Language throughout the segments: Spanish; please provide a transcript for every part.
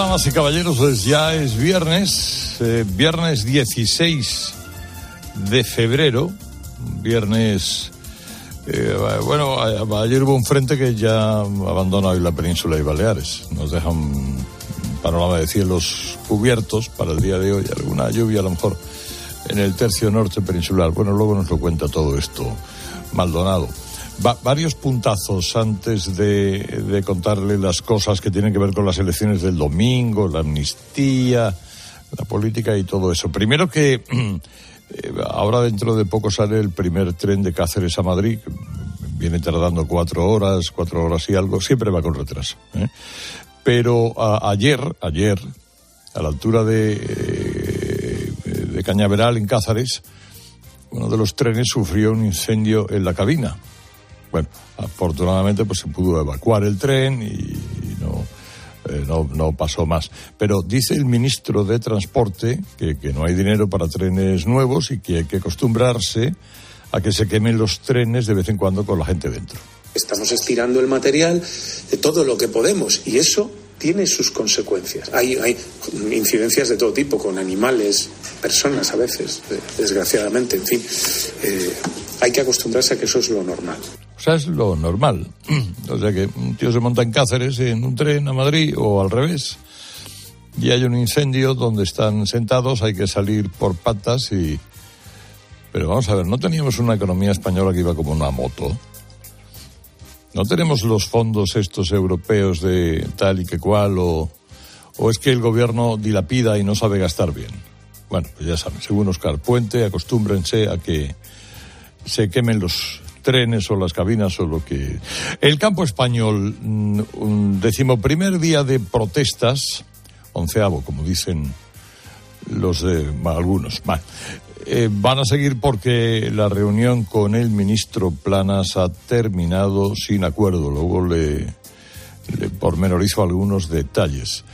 Damas y caballeros, pues ya es viernes, eh, viernes 16 de febrero, viernes... eh, bueno, ayer hubo un frente que ya abandona hoy la península y Baleares. Nos deja un panorama de cielos cubiertos para el día de hoy, alguna lluvia a lo mejor en el tercio norte peninsular. Bueno, luego nos lo cuenta todo esto Maldonado. Va- varios puntazos antes de, de contarle las cosas que tienen que ver con las elecciones del domingo, la amnistía, la política y todo eso. Primero que eh, ahora dentro de poco sale el primer tren de Cáceres a Madrid. Viene tardando cuatro horas, cuatro horas y algo. Siempre va con retraso. ¿eh? Pero a- ayer, ayer, a la altura de, eh, de Cañaveral, en Cáceres, uno de los trenes sufrió un incendio en la cabina. Bueno, afortunadamente pues se pudo evacuar el tren y, no, eh, no, no pasó más. Pero dice el ministro de Transporte que, que no hay dinero para trenes nuevos y que hay que acostumbrarse a que se quemen los trenes de vez en cuando con la gente dentro. Estamos estirando el material de todo lo que podemos y eso tiene sus consecuencias. Hay, hay incidencias de todo tipo, con animales, personas a veces, desgraciadamente, en fin. Eh, hay que acostumbrarse a que eso es lo normal. O sea, es lo normal. O sea que un tío se monta en Cáceres en un tren a Madrid o al revés. Y hay un incendio donde están sentados, hay que salir por patas y... Pero vamos a ver, ¿no teníamos una economía española que iba como una moto? ¿No tenemos los fondos estos europeos de tal y que cual o, o es que el gobierno dilapida y no sabe gastar bien? Bueno, pues ya saben, según Oscar Puente, acostúmbrense a que se quemen los trenes o las cabinas o lo que... El campo español, mm, un decimoprimer día de protestas, onceavo, como dicen los de algunos, eh, van a seguir porque la reunión con el ministro Planas ha terminado sin acuerdo. Luego le, le pormenorizo algunos detalles.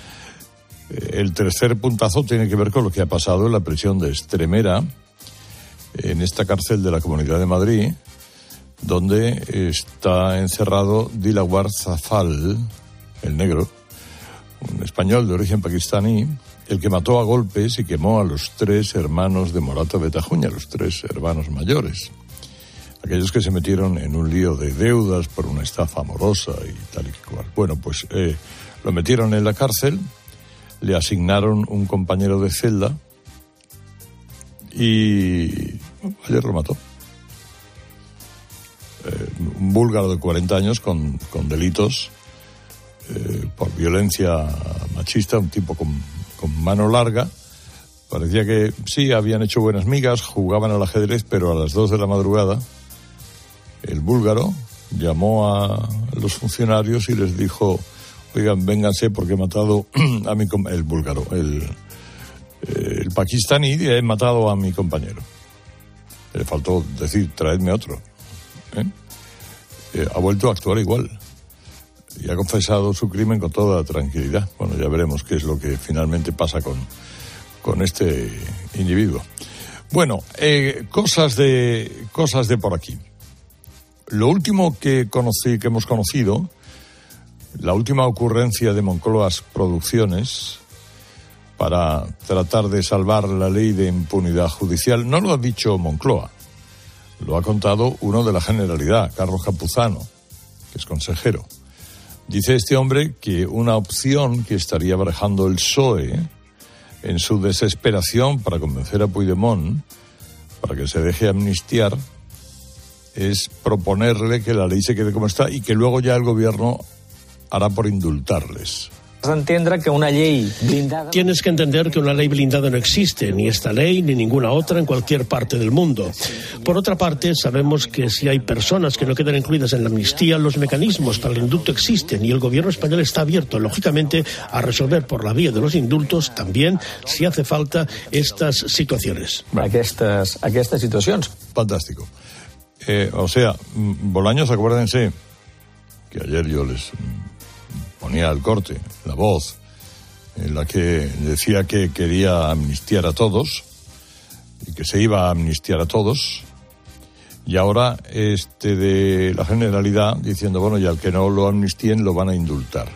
Eh, El tercer puntazo tiene que ver con lo que ha pasado en la prisión de Estremera, en esta cárcel de la Comunidad de Madrid, donde está encerrado Dilawar Zafal, el negro, un español de origen pakistaní, el que mató a golpes y quemó a los tres hermanos de Morata de Tajuña, los tres hermanos mayores. Aquellos que se metieron en un lío de deudas por una estafa amorosa y tal y cual. Bueno, pues eh, lo metieron en la cárcel, le asignaron un compañero de celda y ayer lo mató. Eh, un búlgaro de 40 años con, con delitos eh, por violencia machista, un tipo con, con mano larga. Parecía que sí, habían hecho buenas migas, jugaban al ajedrez, pero a las 2 de la madrugada el búlgaro llamó a los funcionarios y les dijo, oigan, vénganse porque he matado a mi... com-". El búlgaro, el, eh, el pakistaní, he matado a mi compañero. Le faltó decir, traedme otro. ¿Eh? Eh, ha vuelto a actuar igual y ha confesado su crimen con toda tranquilidad. Bueno, ya veremos qué es lo que finalmente pasa con, con este individuo. Bueno, eh, cosas de cosas de por aquí. Lo último que conocí, que hemos conocido, la última ocurrencia de Moncloas Producciones para tratar de salvar la ley de impunidad judicial, no lo ha dicho Moncloa, lo ha contado uno de la Generalidad, Carlos Capuzano, que es consejero. Dice este hombre que una opción que estaría barajando el PSOE en su desesperación para convencer a Puigdemont para que se deje amnistiar es proponerle que la ley se quede como está y que luego ya el gobierno hará por indultarles. Que una ley blindada... Tienes que entender que una ley blindada no existe, ni esta ley ni ninguna otra en cualquier parte del mundo. Por otra parte, sabemos que si hay personas que no quedan incluidas en la amnistía, los mecanismos para el indulto existen y el gobierno español está abierto, lógicamente, a resolver por la vía de los indultos también, si hace falta, estas situaciones. Aquestes, estas situaciones. Fantástico. Eh, o sea, mm, Bolaños, acuérdense que ayer yo les ponía el corte, la voz, en la que decía que quería amnistiar a todos y que se iba a amnistiar a todos. Y ahora este de la generalidad diciendo, bueno, y al que no lo amnistíen lo van a indultar.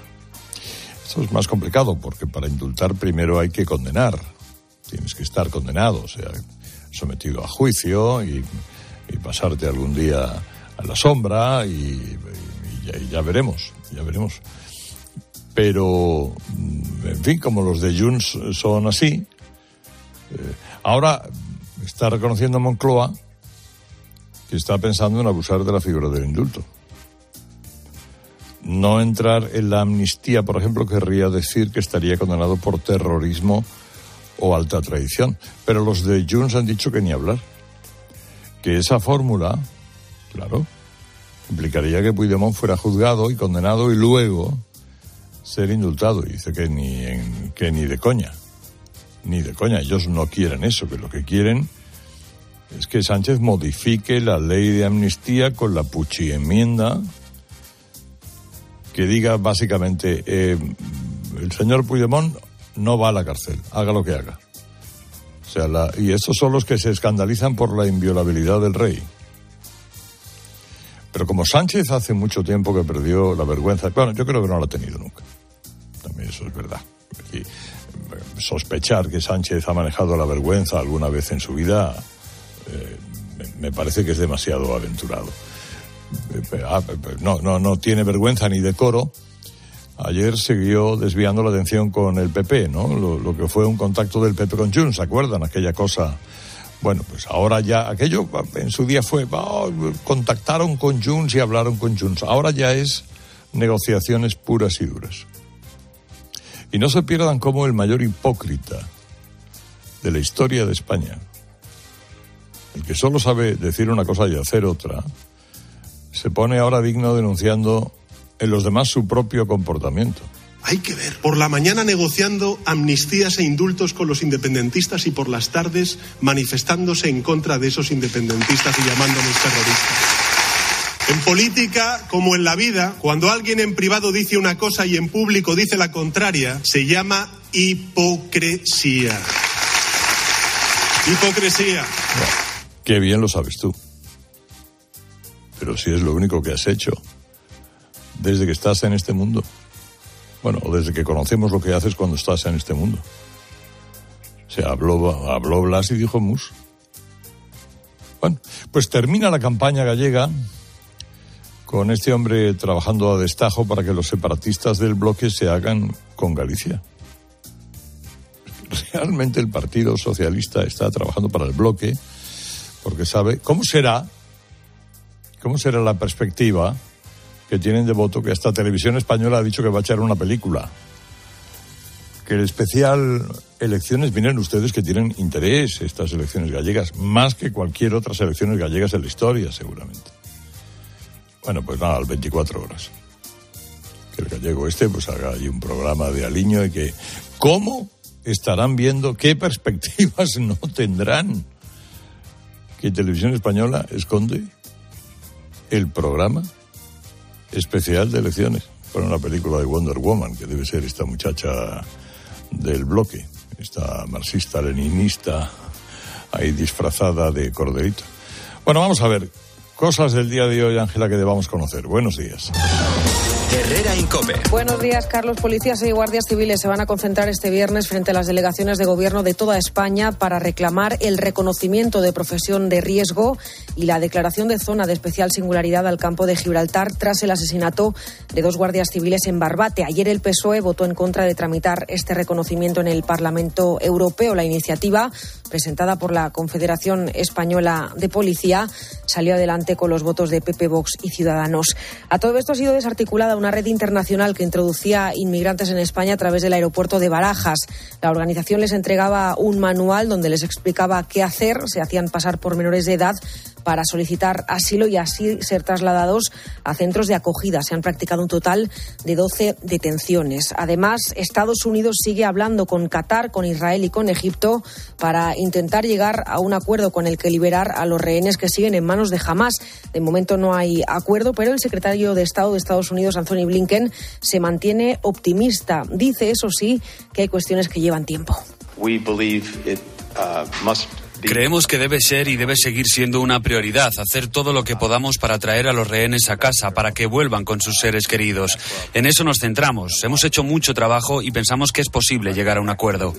Esto es más complicado porque para indultar primero hay que condenar. Tienes que estar condenado, o sea, sometido a juicio y, pasarte algún día a la sombra y, ya, veremos, ya veremos. Pero, mm, en fin, como los de Junts son así, eh, ahora está reconociendo Moncloa que está pensando en abusar de la figura del indulto. No entrar en la amnistía, por ejemplo, querría decir que estaría condenado por terrorismo o alta traición. Pero los de Junts han dicho que ni hablar. Que esa fórmula, claro, implicaría que Puigdemont fuera juzgado y condenado y luego ser indultado. Y dice que ni, en, que ni de coña. Ni de coña. Ellos no quieren eso, que lo que quieren es que Sánchez modifique la ley de amnistía con la puchi enmienda que diga básicamente eh, el señor Puigdemont no va a la cárcel, haga lo que haga. O sea, y estos son los que se escandalizan por la inviolabilidad del rey. Pero como Sánchez hace mucho tiempo que perdió la vergüenza, bueno, yo creo que no la ha tenido nunca. Eso es verdad. sospechar que Sánchez ha manejado la vergüenza alguna vez en su vida eh, me parece que es demasiado aventurado. Eh, ah, no, no, no tiene vergüenza ni decoro. Ayer siguió desviando la atención con el PP, ¿no? Lo, que fue un contacto del PP con Junts, ¿se acuerdan? Aquella cosa. Bueno, pues ahora ya, aquello en su día fue, contactaron con Junts y hablaron con Junts. Ahora ya es negociaciones puras y duras. Y no se pierdan como el mayor hipócrita de la historia de España, el que solo sabe decir una cosa y hacer otra, se pone ahora digno denunciando en los demás su propio comportamiento. Hay que ver. Por la mañana negociando amnistías e indultos con los independentistas y por las tardes manifestándose en contra de esos independentistas y llamándoles terroristas. En política, como en la vida, cuando alguien en privado dice una cosa y en público dice la contraria, se llama hipocresía. Hipocresía. Qué bien lo sabes tú. Pero si es lo único que has hecho desde que estás en este mundo. Bueno, desde que conocemos lo que haces cuando estás en este mundo. O sea, habló, habló Blas y dijo Mus. Bueno, pues termina la campaña gallega con este hombre trabajando a destajo para que los separatistas del bloque se hagan con Galicia. Realmente el Partido Socialista está trabajando para el bloque porque sabe cómo será ¿Cómo será la perspectiva que tienen de voto que esta televisión española ha dicho que va a echar una película? Que el especial elecciones vienen ustedes que tienen interés estas elecciones gallegas, más que cualquier otras elecciones gallegas en la historia, seguramente. Bueno, pues nada, al 24 horas. Que el gallego este pues haga ahí un programa de aliño y que cómo estarán viendo, qué perspectivas no tendrán que Televisión Española esconde el programa especial de elecciones para una película de Wonder Woman, que debe ser esta muchacha del bloque, esta marxista-leninista ahí disfrazada de corderito. Bueno, vamos a ver, cosas del día de hoy, Ángela, que debamos conocer. Buenos días. Herrera Incope. Buenos días, Carlos. Policías y guardias civiles se van a concentrar este viernes frente a las delegaciones de gobierno de toda España para reclamar el reconocimiento de profesión de riesgo y la declaración de zona de especial singularidad al campo de Gibraltar tras el asesinato de dos guardias civiles en Barbate. Ayer el PSOE votó en contra de tramitar este reconocimiento en el Parlamento Europeo. La iniciativa, presentada por la Confederación Española de Policía, salió adelante con los votos de PP, Vox y Ciudadanos. A todo esto ha sido desarticulada una red internacional que introducía inmigrantes en España a través del aeropuerto de Barajas. La organización les entregaba un manual donde les explicaba qué hacer, se hacían pasar por menores de edad para solicitar asilo y así ser trasladados a centros de acogida. Se han practicado un total de 12 detenciones. Además, Estados Unidos sigue hablando con Qatar, con Israel y con Egipto para intentar llegar a un acuerdo con el que liberar a los rehenes que siguen en manos de Hamas. De momento no hay acuerdo, pero el secretario de Estado de Estados Unidos, Anthony Blinken, se mantiene optimista. Dice, eso sí, que hay cuestiones que llevan tiempo. Creemos que debe ser y debe seguir siendo una prioridad hacer todo lo que podamos para traer a los rehenes a casa, para que vuelvan con sus seres queridos. En eso nos centramos. Hemos hecho mucho trabajo y pensamos que es posible llegar a un acuerdo.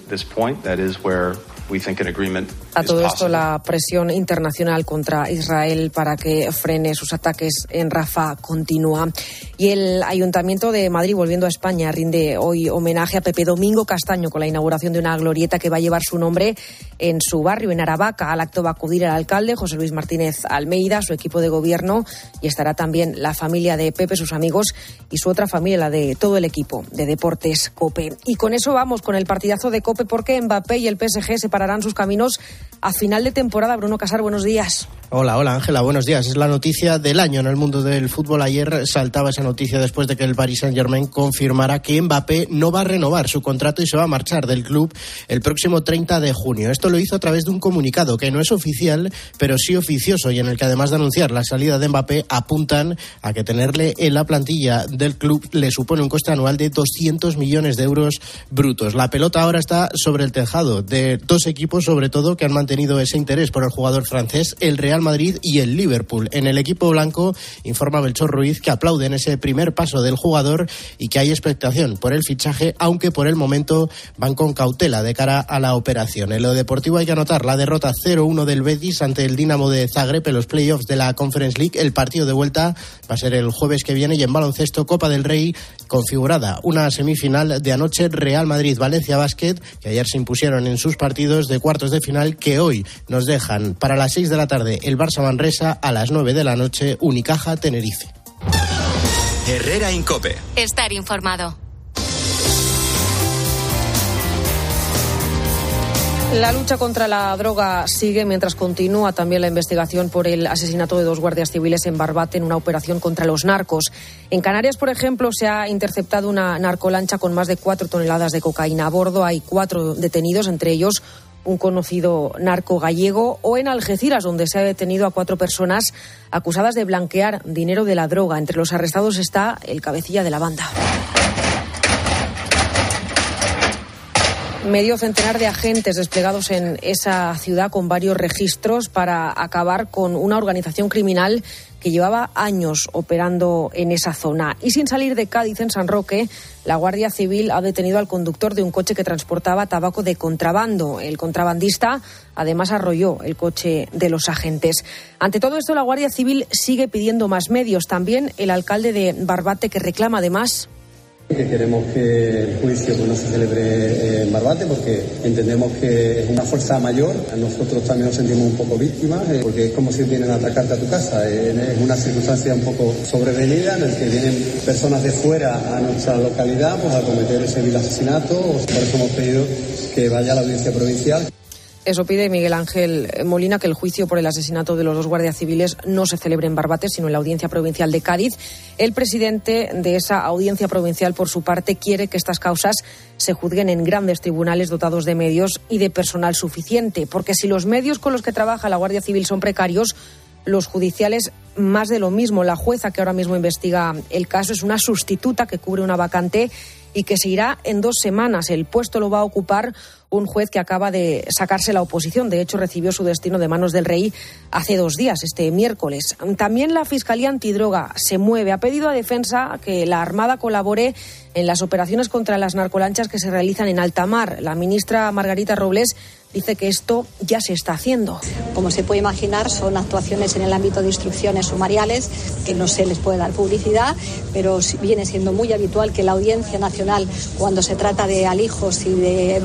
A todo esto, la presión internacional contra Israel para que frene sus ataques en Rafa continúa. Y el Ayuntamiento de Madrid, volviendo a España, rinde hoy homenaje a Pepe Domingo Castaño con la inauguración de una glorieta que va a llevar su nombre en su barrio, en Aravaca. Al acto va a acudir el alcalde José Luis Martínez Almeida, su equipo de gobierno, y estará también la familia de Pepe, sus amigos y su otra familia, la de todo el equipo de Deportes Cope. Y con eso vamos con el partidazo de Cope porque Mbappé y el PSG se pararán sus caminos a final de temporada. Bruno Casar, buenos días. Hola, hola Ángela, buenos días. Es la noticia del año en el mundo del fútbol. Ayer saltaba esa noticia después de que el Paris Saint Germain confirmara que Mbappé no va a renovar su contrato y se va a marchar del club el próximo 30 de junio. Esto lo hizo a través de un comunicado que no es oficial, pero sí oficioso y en el que además de anunciar la salida de Mbappé apuntan a que tenerle en la plantilla del club le supone un coste anual de 200 millones de euros brutos. La pelota ahora está sobre el tejado de dos equipos sobre todo que han mantenido ese interés por el jugador francés, el Real Madrid y el Liverpool. En el equipo blanco informa Belchor Ruiz que aplauden ese primer paso del jugador y que hay expectación por el fichaje, aunque por el momento van con cautela de cara a la operación. En lo deportivo hay que anotar la derrota 0-1 del Betis ante el Dinamo de Zagreb en los playoffs de la Conference League. El partido de vuelta va a ser el jueves que viene y en baloncesto Copa del Rey configurada una semifinal de anoche Real Madrid-Valencia Basket que ayer se impusieron en sus partidos de cuartos de final que hoy nos dejan para las 6 de la tarde el Barça Manresa, a las 9 de la noche Unicaja Tenerife. Herrera Incope. Estar informado. La lucha contra la droga sigue mientras continúa también la investigación por el asesinato de dos guardias civiles en Barbate en una operación contra los narcos. En Canarias, por ejemplo, se ha interceptado una narcolancha con más de cuatro toneladas de cocaína. A bordo hay cuatro detenidos, entre ellos un conocido narco gallego, o en Algeciras, donde se ha detenido a cuatro personas acusadas de blanquear dinero de la droga. Entre los arrestados está el cabecilla de la banda. Medio centenar de agentes desplegados en esa ciudad con varios registros para acabar con una organización criminal que llevaba años operando en esa zona. Y sin salir de Cádiz, en San Roque, la Guardia Civil ha detenido al conductor de un coche que transportaba tabaco de contrabando. El contrabandista además arrolló el coche de los agentes. Ante todo esto, la Guardia Civil sigue pidiendo más medios. También el alcalde de Barbate, que reclama además que queremos que el juicio pues, no se celebre en Barbate porque entendemos que es una fuerza mayor. Nosotros también nos sentimos un poco víctimas eh, porque es como si vienen a atacarte a tu casa. Eh, es una circunstancia un poco sobrevenida en la que vienen personas de fuera a nuestra localidad pues, a cometer ese vil asesinato. Por eso hemos pedido que vaya a la audiencia provincial. Eso pide Miguel Ángel Molina que el juicio por el asesinato de los dos guardias civiles no se celebre en Barbate, sino en la Audiencia Provincial de Cádiz. El presidente de esa Audiencia Provincial, por su parte, quiere que estas causas se juzguen en grandes tribunales dotados de medios y de personal suficiente, porque si los medios con los que trabaja la Guardia Civil son precarios, los judiciales más de lo mismo. La jueza que ahora mismo investiga el caso es una sustituta que cubre una vacante y que se irá en dos semanas. El puesto lo va a ocupar un juez que acaba de sacarse la oposición. De hecho, recibió su destino de manos del rey hace dos días, este miércoles. También la Fiscalía Antidroga se mueve. Ha pedido a Defensa que la Armada colabore en las operaciones contra las narcolanchas que se realizan en alta mar. La ministra Margarita Robles dice que esto ya se está haciendo. Como se puede imaginar, son actuaciones en el ámbito de instrucciones sumariales que no se les puede dar publicidad, pero viene siendo muy habitual que la Audiencia Nacional, cuando se trata de alijos y de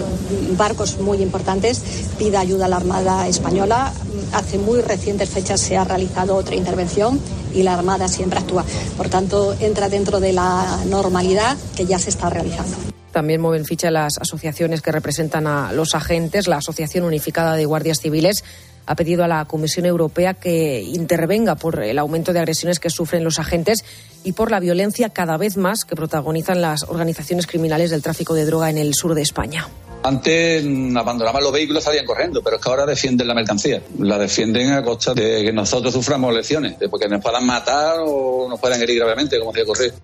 barcos muy importantes, pida ayuda a la Armada Española. Hace muy recientes fechas se ha realizado otra intervención y la Armada siempre actúa. Por tanto, entra dentro de la normalidad que ya se está realizando. También mueven ficha las asociaciones que representan a los agentes. La Asociación Unificada de Guardias Civiles ha pedido a la Comisión Europea que intervenga por el aumento de agresiones que sufren los agentes y por la violencia cada vez más que protagonizan las organizaciones criminales del tráfico de droga en el sur de España. Antes abandonaban los vehículos, salían corriendo, pero es que ahora defienden la mercancía. La defienden a costa de que nosotros suframos lesiones, de porque nos puedan matar o nos puedan herir gravemente, como decía correr.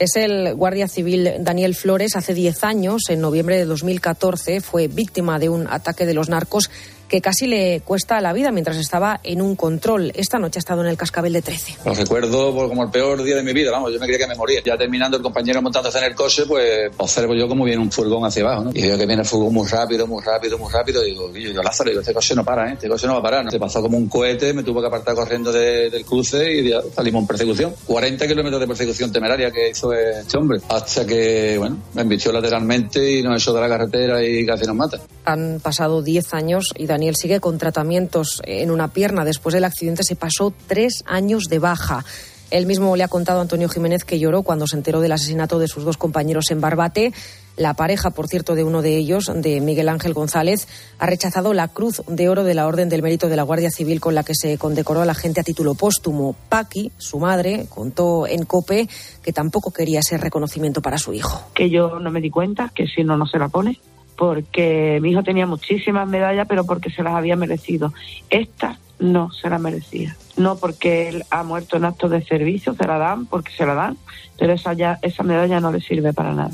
Es el guardia civil Daniel Flores. Hace 10 años, en noviembre de 2014, fue víctima de un ataque de los narcos que casi le cuesta la vida mientras estaba en un control. Esta noche ha estado en el cascabel de 13. Lo recuerdo como el peor día de mi vida, vamos, yo me creía que me moría. Ya terminando el compañero montándose en el coche, pues observo yo como viene un furgón hacia abajo, ¿no? Y veo que viene el furgón muy rápido, muy rápido, muy rápido. Y digo, yo, yo Lázaro, digo, este coche no para, ¿eh? Este coche no va a parar. ¿no? Se pasó como un cohete, me tuvo que apartar corriendo de, del cruce y salimos en persecución. 40 kilómetros de persecución temeraria que hizo este hombre. Hasta que, bueno, me embistió lateralmente y nos echó de la carretera y casi nos mata. Han pasado 10 años y Daniel sigue con tratamiento en una pierna. Después del accidente se pasó tres años de baja. Él mismo le ha contado a Antonio Jiménez que lloró cuando se enteró del asesinato de sus dos compañeros en Barbate. La pareja, por cierto, de uno de ellos, de Miguel Ángel González, ha rechazado la Cruz de Oro de la Orden del Mérito de la Guardia Civil con la que se condecoró a la gente a título póstumo. Paqui, su madre, contó en COPE que tampoco quería ese reconocimiento para su hijo. Que yo no me di cuenta, que si no, no se la pone porque mi hijo tenía muchísimas medallas, pero porque se las había merecido. Esta no se la merecía. No porque él ha muerto en actos de servicio, se la dan porque se la dan, pero esa, ya, esa medalla no le sirve para nada.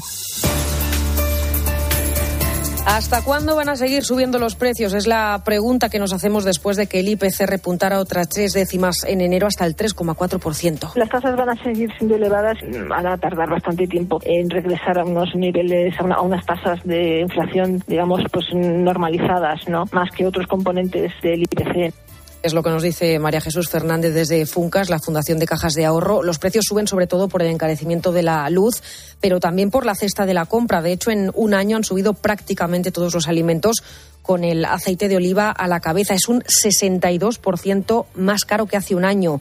¿Hasta cuándo van a seguir subiendo los precios? Es la pregunta que nos hacemos después de que el IPC repuntara otras tres décimas en enero hasta el 3,4%. Las tasas van a seguir siendo elevadas, van a tardar bastante tiempo en regresar a unos niveles, a, unas tasas de inflación, digamos, pues normalizadas, ¿no? Más que otros componentes del IPC. Es lo que nos dice María Jesús Fernández desde Funcas, la Fundación de Cajas de Ahorro. Los precios suben sobre todo por el encarecimiento de la luz, pero también por la cesta de la compra. De hecho, en un año han subido prácticamente todos los alimentos con el aceite de oliva a la cabeza. Es un 62% más caro que hace un año.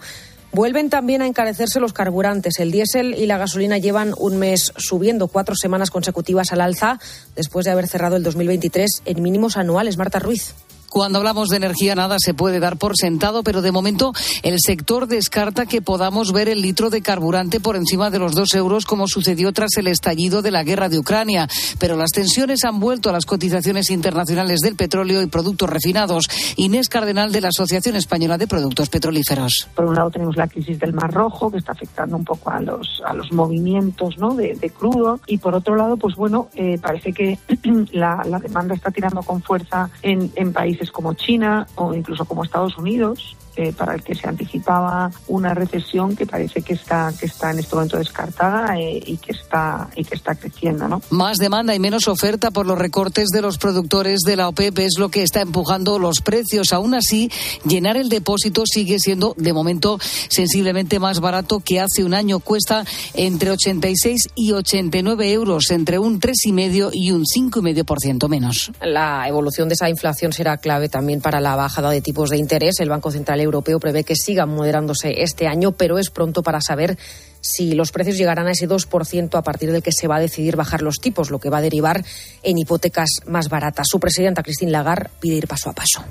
Vuelven también a encarecerse los carburantes. El diésel y la gasolina llevan un mes subiendo, cuatro semanas consecutivas al alza, después de haber cerrado el 2023 en mínimos anuales. Marta Ruiz. Cuando hablamos de energía nada se puede dar por sentado, pero de momento el sector descarta que podamos ver el litro de carburante por encima de los dos euros como sucedió tras el estallido de la guerra de Ucrania. Pero las tensiones han vuelto a las cotizaciones internacionales del petróleo y productos refinados. Inés Cardenal de la Asociación Española de Productos Petrolíferos. Por un lado tenemos la crisis del Mar Rojo que está afectando un poco a los, a los movimientos ¿no? de, crudo y por otro lado, pues bueno, eh, parece que la, la demanda está tirando con fuerza en, en países como China o incluso como Estados Unidos, eh, para el que se anticipaba una recesión que parece que está que está en este momento descartada eh, y que está y que está creciendo, ¿no? Más demanda y menos oferta por los recortes de los productores de la OPEP es lo que está empujando los precios. Aún así, llenar el depósito sigue siendo de momento sensiblemente más barato que hace un año. Cuesta entre 86 y 89 euros, entre un 3,5 y un 5,5% menos. La evolución de esa inflación será clave también para la bajada de tipos de interés. El Banco Central Europeo prevé que sigan moderándose este año, pero es pronto para saber si los precios llegarán a ese 2% a partir del que se va a decidir bajar los tipos, lo que va a derivar en hipotecas más baratas. Su presidenta, Christine Lagarde, pide ir paso a paso.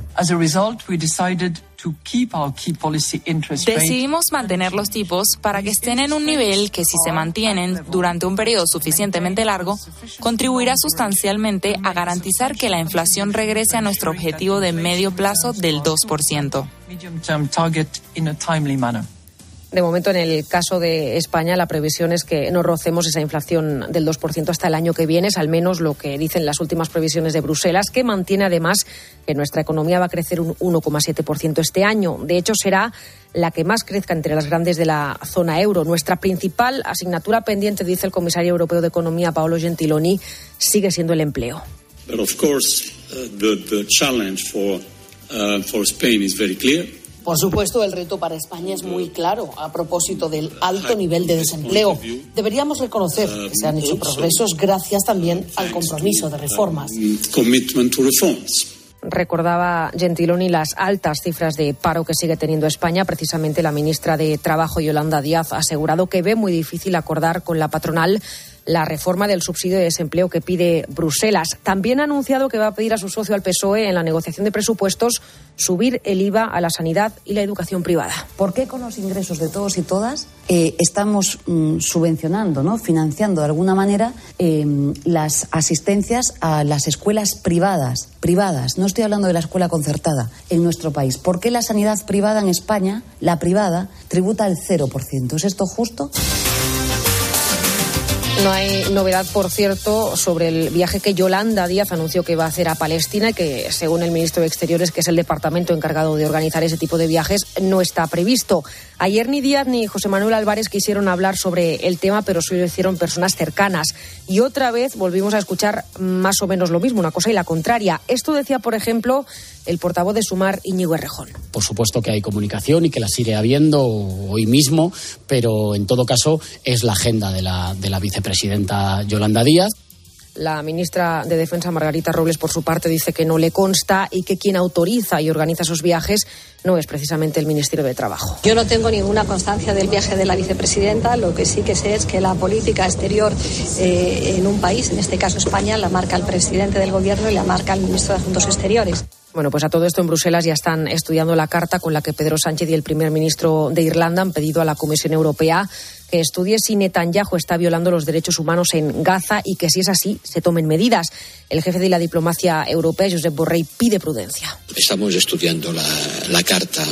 Decidimos mantener los tipos para que estén en un nivel que, si se mantienen durante un periodo suficientemente largo, contribuirá sustancialmente a garantizar que la inflación regrese a nuestro objetivo de medio plazo del 2%. De momento, en el caso de España, la previsión es que no rocemos esa inflación del 2% hasta el año que viene, es al menos lo que dicen las últimas previsiones de Bruselas, que mantiene además que nuestra economía va a crecer un 1,7% este año. De hecho, será la que más crezca entre las grandes de la zona euro. Nuestra principal asignatura pendiente, dice el comisario europeo de Economía, Paolo Gentiloni, sigue siendo el empleo. Por supuesto, el reto para España es muy claro a propósito del alto nivel de desempleo. Deberíamos reconocer que se han hecho progresos gracias también al compromiso de reformas. recordaba Gentiloni las altas cifras de paro que sigue teniendo España. Precisamente la ministra de Trabajo, Yolanda Díaz, ha asegurado que ve muy difícil acordar con la patronal la reforma del subsidio de desempleo que pide Bruselas. También ha anunciado que va a pedir a su socio al PSOE en la negociación de presupuestos subir el IVA a la sanidad y la educación privada. ¿Por qué con los ingresos de todos y todas eh, estamos mm, subvencionando, ¿no? financiando de alguna manera eh, las asistencias a las escuelas privadas? Privadas, no estoy hablando de la escuela concertada en nuestro país. ¿Por qué la sanidad privada en España, la privada, tributa el 0%? ¿Es esto justo? No hay novedad, por cierto, sobre el viaje que Yolanda Díaz anunció que va a hacer a Palestina que, según el ministro de Exteriores, que es el departamento encargado de organizar ese tipo de viajes, no está previsto. Ayer ni Díaz ni José Manuel Álvarez quisieron hablar sobre el tema, pero sí lo hicieron personas cercanas. Y otra vez volvimos a escuchar más o menos lo mismo, una cosa y la contraria. Esto decía, por ejemplo, el portavoz de Sumar, Íñigo Errejón. Por supuesto que hay comunicación y que la sigue habiendo hoy mismo, pero en todo caso es la agenda de la, de la vicepresidenta Yolanda Díaz. La ministra de Defensa, Margarita Robles, por su parte, dice que no le consta y que quien autoriza y organiza esos viajes no es precisamente el Ministerio de Trabajo. Yo no tengo ninguna constancia del viaje de la vicepresidenta. Lo que sí que sé es que la política exterior eh, en un país, en este caso España, la marca el presidente del Gobierno y la marca el ministro de Asuntos Exteriores. Bueno, pues a todo esto en Bruselas ya están estudiando la carta con la que Pedro Sánchez y el primer ministro de Irlanda han pedido a la Comisión Europea que estudie si Netanyahu está violando los derechos humanos en Gaza y que si es así se tomen medidas. El jefe de la diplomacia europea, Josep Borrell, pide prudencia. Estamos estudiando la, la carta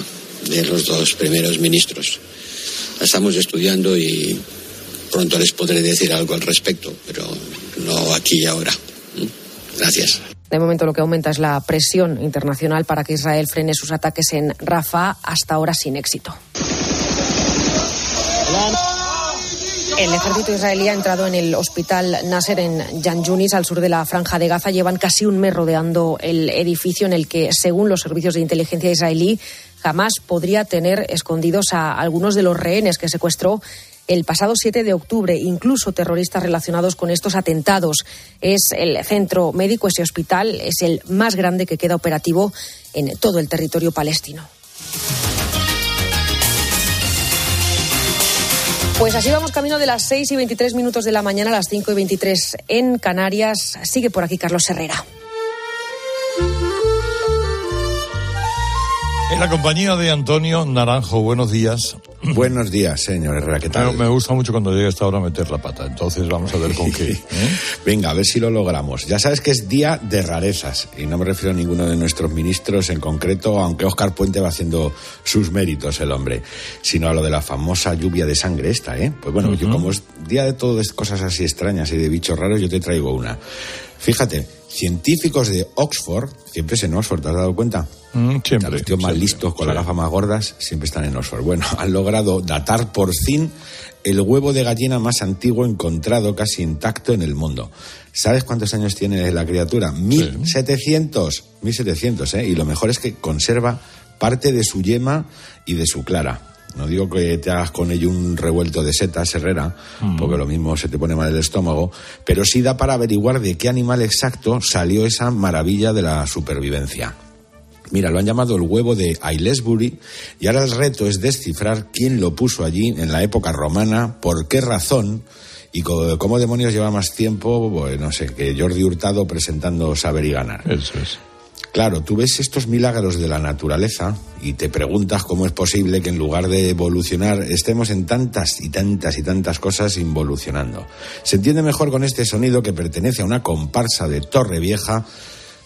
de los dos primeros ministros. La estamos estudiando y pronto les podré decir algo al respecto, pero no aquí y ahora. ¿Mm? Gracias. De momento lo que aumenta es la presión internacional para que Israel frene sus ataques en Rafah, hasta ahora sin éxito. El ejército israelí ha entrado en el hospital Nasser en Yan Yunis, al sur de la franja de Gaza. Llevan casi un mes rodeando el edificio en el que, según los servicios de inteligencia israelí, jamás podría tener escondidos a algunos de los rehenes que secuestró el pasado 7 de octubre, incluso terroristas relacionados con estos atentados. Es el centro médico, ese hospital es el más grande que queda operativo en todo el territorio palestino. Pues así vamos camino de las 6 y 23 minutos de la mañana a las 5 y 23 en Canarias. Sigue por aquí Carlos Herrera. En la compañía de Antonio Naranjo, buenos días. Buenos días, señor Herrera, ¿qué tal? Me, me gusta mucho cuando llega esta hora meter la pata, entonces vamos a ver con qué. ¿eh? Venga, a ver si lo logramos. Ya sabes que es día de rarezas, y no me refiero a ninguno de nuestros ministros en concreto, aunque Oscar Puente va haciendo sus méritos el hombre, sino a lo de la famosa lluvia de sangre esta, ¿eh? Pues bueno, yo como es día de todas cosas así extrañas y de bichos raros, yo te traigo una. Fíjate, científicos de Oxford, siempre es en Oxford, ¿te has dado cuenta? Mm, siempre. Los tíos más listos, con las gafas más gordas, siempre están en Oxford. Bueno, han logrado datar por fin el huevo de gallina más antiguo encontrado casi intacto en el mundo. ¿Sabes cuántos años tiene la criatura? 1700. 1700, ¿eh? Y lo mejor es que conserva parte de su yema y de su clara. No digo que te hagas con ello un revuelto de setas, Herrera, porque lo mismo se te pone mal el estómago, pero sí da para averiguar de qué animal exacto salió esa maravilla de la supervivencia. Mira, lo han llamado el huevo de Aylesbury y ahora el reto es descifrar quién lo puso allí en la época romana, por qué razón y cómo demonios lleva más tiempo, pues, no sé, que Jordi Hurtado presentando Saber y Ganar. Eso es. Claro, tú ves estos milagros de la naturaleza y te preguntas cómo es posible que en lugar de evolucionar estemos en tantas y tantas y tantas cosas involucionando. Se entiende mejor con este sonido que pertenece a una comparsa de Torre Vieja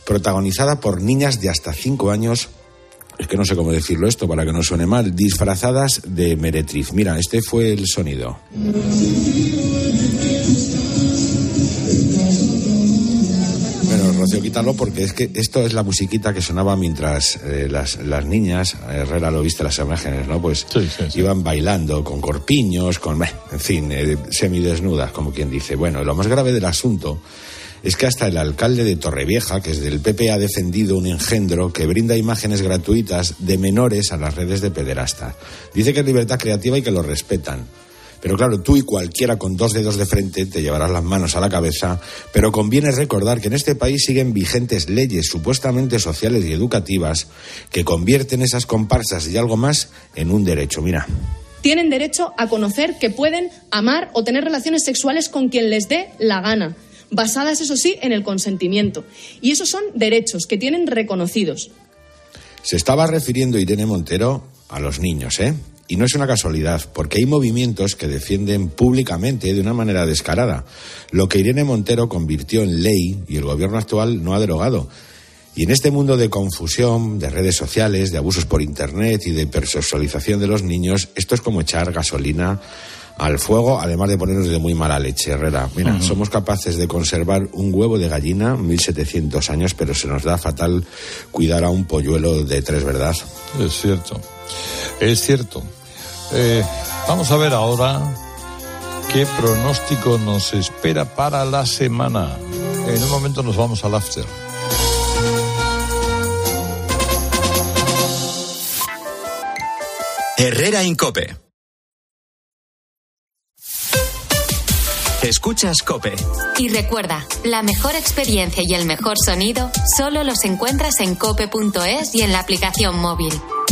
protagonizada por niñas de hasta 5 años. Es que no sé cómo decirlo esto para que no suene mal, disfrazadas de meretriz. Mira, este fue el sonido. Rocío, quítalo porque es que esto es la musiquita que sonaba mientras eh, las, las niñas, Herrera lo viste las imágenes, ¿no? Pues iban bailando con corpiños, con, en fin, eh, semidesnudas, como quien dice. Bueno, lo más grave del asunto es que hasta el alcalde de Torrevieja, que es del PP, ha defendido un engendro que brinda imágenes gratuitas de menores a las redes de pederastas. Dice que es libertad creativa y que lo respetan. Pero claro, tú y cualquiera con dos dedos de frente te llevarás las manos a la cabeza, pero conviene recordar que en este país siguen vigentes leyes supuestamente sociales y educativas que convierten esas comparsas y algo más en un derecho. Mira. Tienen derecho a conocer que pueden amar o tener relaciones sexuales con quien les dé la gana, basadas, eso sí, en el consentimiento. Y esos son derechos que tienen reconocidos. Se estaba refiriendo Irene Montero a los niños, ¿eh? Y no es una casualidad, porque hay movimientos que defienden públicamente de una manera descarada lo que Irene Montero convirtió en ley y el gobierno actual no ha derogado. Y en este mundo de confusión, de redes sociales, de abusos por Internet y de hipersexualización de los niños, esto es como echar gasolina al fuego, además de ponernos de muy mala leche, Herrera. Mira, somos capaces de conservar un huevo de gallina 1700 años, pero se nos da fatal cuidar a un polluelo de tres, ¿verdad? Es cierto. Es cierto. Eh, vamos a ver ahora qué pronóstico nos espera para la semana. En un momento nos vamos al after. Herrera Incope. Escuchas Cope. Y recuerda, la mejor experiencia y el mejor sonido solo los encuentras en cope.es y en la aplicación móvil.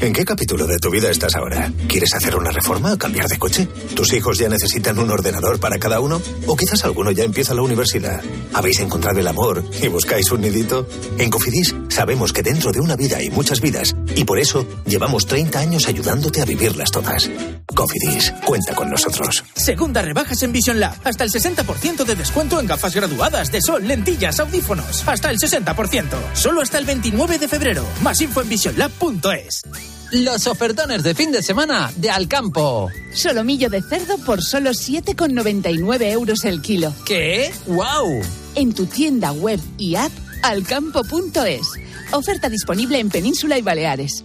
¿En qué capítulo de tu vida estás ahora? ¿Quieres hacer una reforma o cambiar de coche? ¿Tus hijos ya necesitan un ordenador para cada uno? ¿O quizás alguno ya empieza la universidad? ¿Habéis encontrado el amor y buscáis un nidito? En Cofidis sabemos que dentro de una vida hay muchas vidas y por eso llevamos 30 años ayudándote a vivirlas todas. Cofidis, cuenta con nosotros. Segunda rebajas en Vision Lab. Hasta el 60% de descuento en gafas graduadas de sol, lentillas, audífonos. Hasta el 60%. Solo hasta el 29 de febrero. Más info en visionlab.es. Los ofertones de fin de semana de Alcampo. Solomillo de cerdo por solo 7,99 euros el kilo. ¿Qué? ¡Wow! En tu tienda web y app alcampo.es. Oferta disponible en Península y Baleares.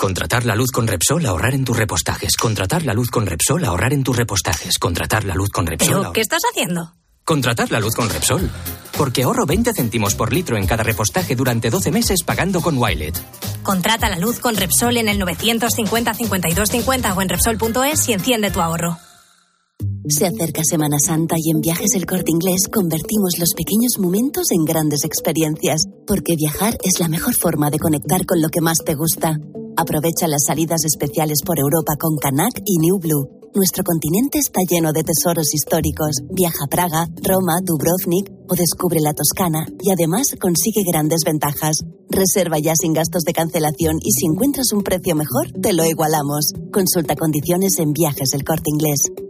Contratar la luz con Repsol, ahorrar en tus repostajes. Contratar la luz con Repsol, ahorrar en tus repostajes. Contratar la luz con Repsol. ¿Pero qué estás haciendo? Contratar la luz con Repsol. Porque ahorro 20 céntimos por litro en cada repostaje durante 12 meses pagando con Wilet. Contrata la luz con Repsol en el 950 52 50 o en Repsol.es y enciende tu ahorro. Se acerca Semana Santa y en Viajes El Corte Inglés convertimos los pequeños momentos en grandes experiencias, porque viajar es la mejor forma de conectar con lo que más te gusta. Aprovecha las salidas especiales por Europa con Canac y New Blue. Nuestro continente está lleno de tesoros históricos. Viaja a Praga, Roma, Dubrovnik o descubre la Toscana y además consigue grandes ventajas. Reserva ya sin gastos de cancelación y si encuentras un precio mejor, te lo igualamos. Consulta condiciones en Viajes El Corte Inglés.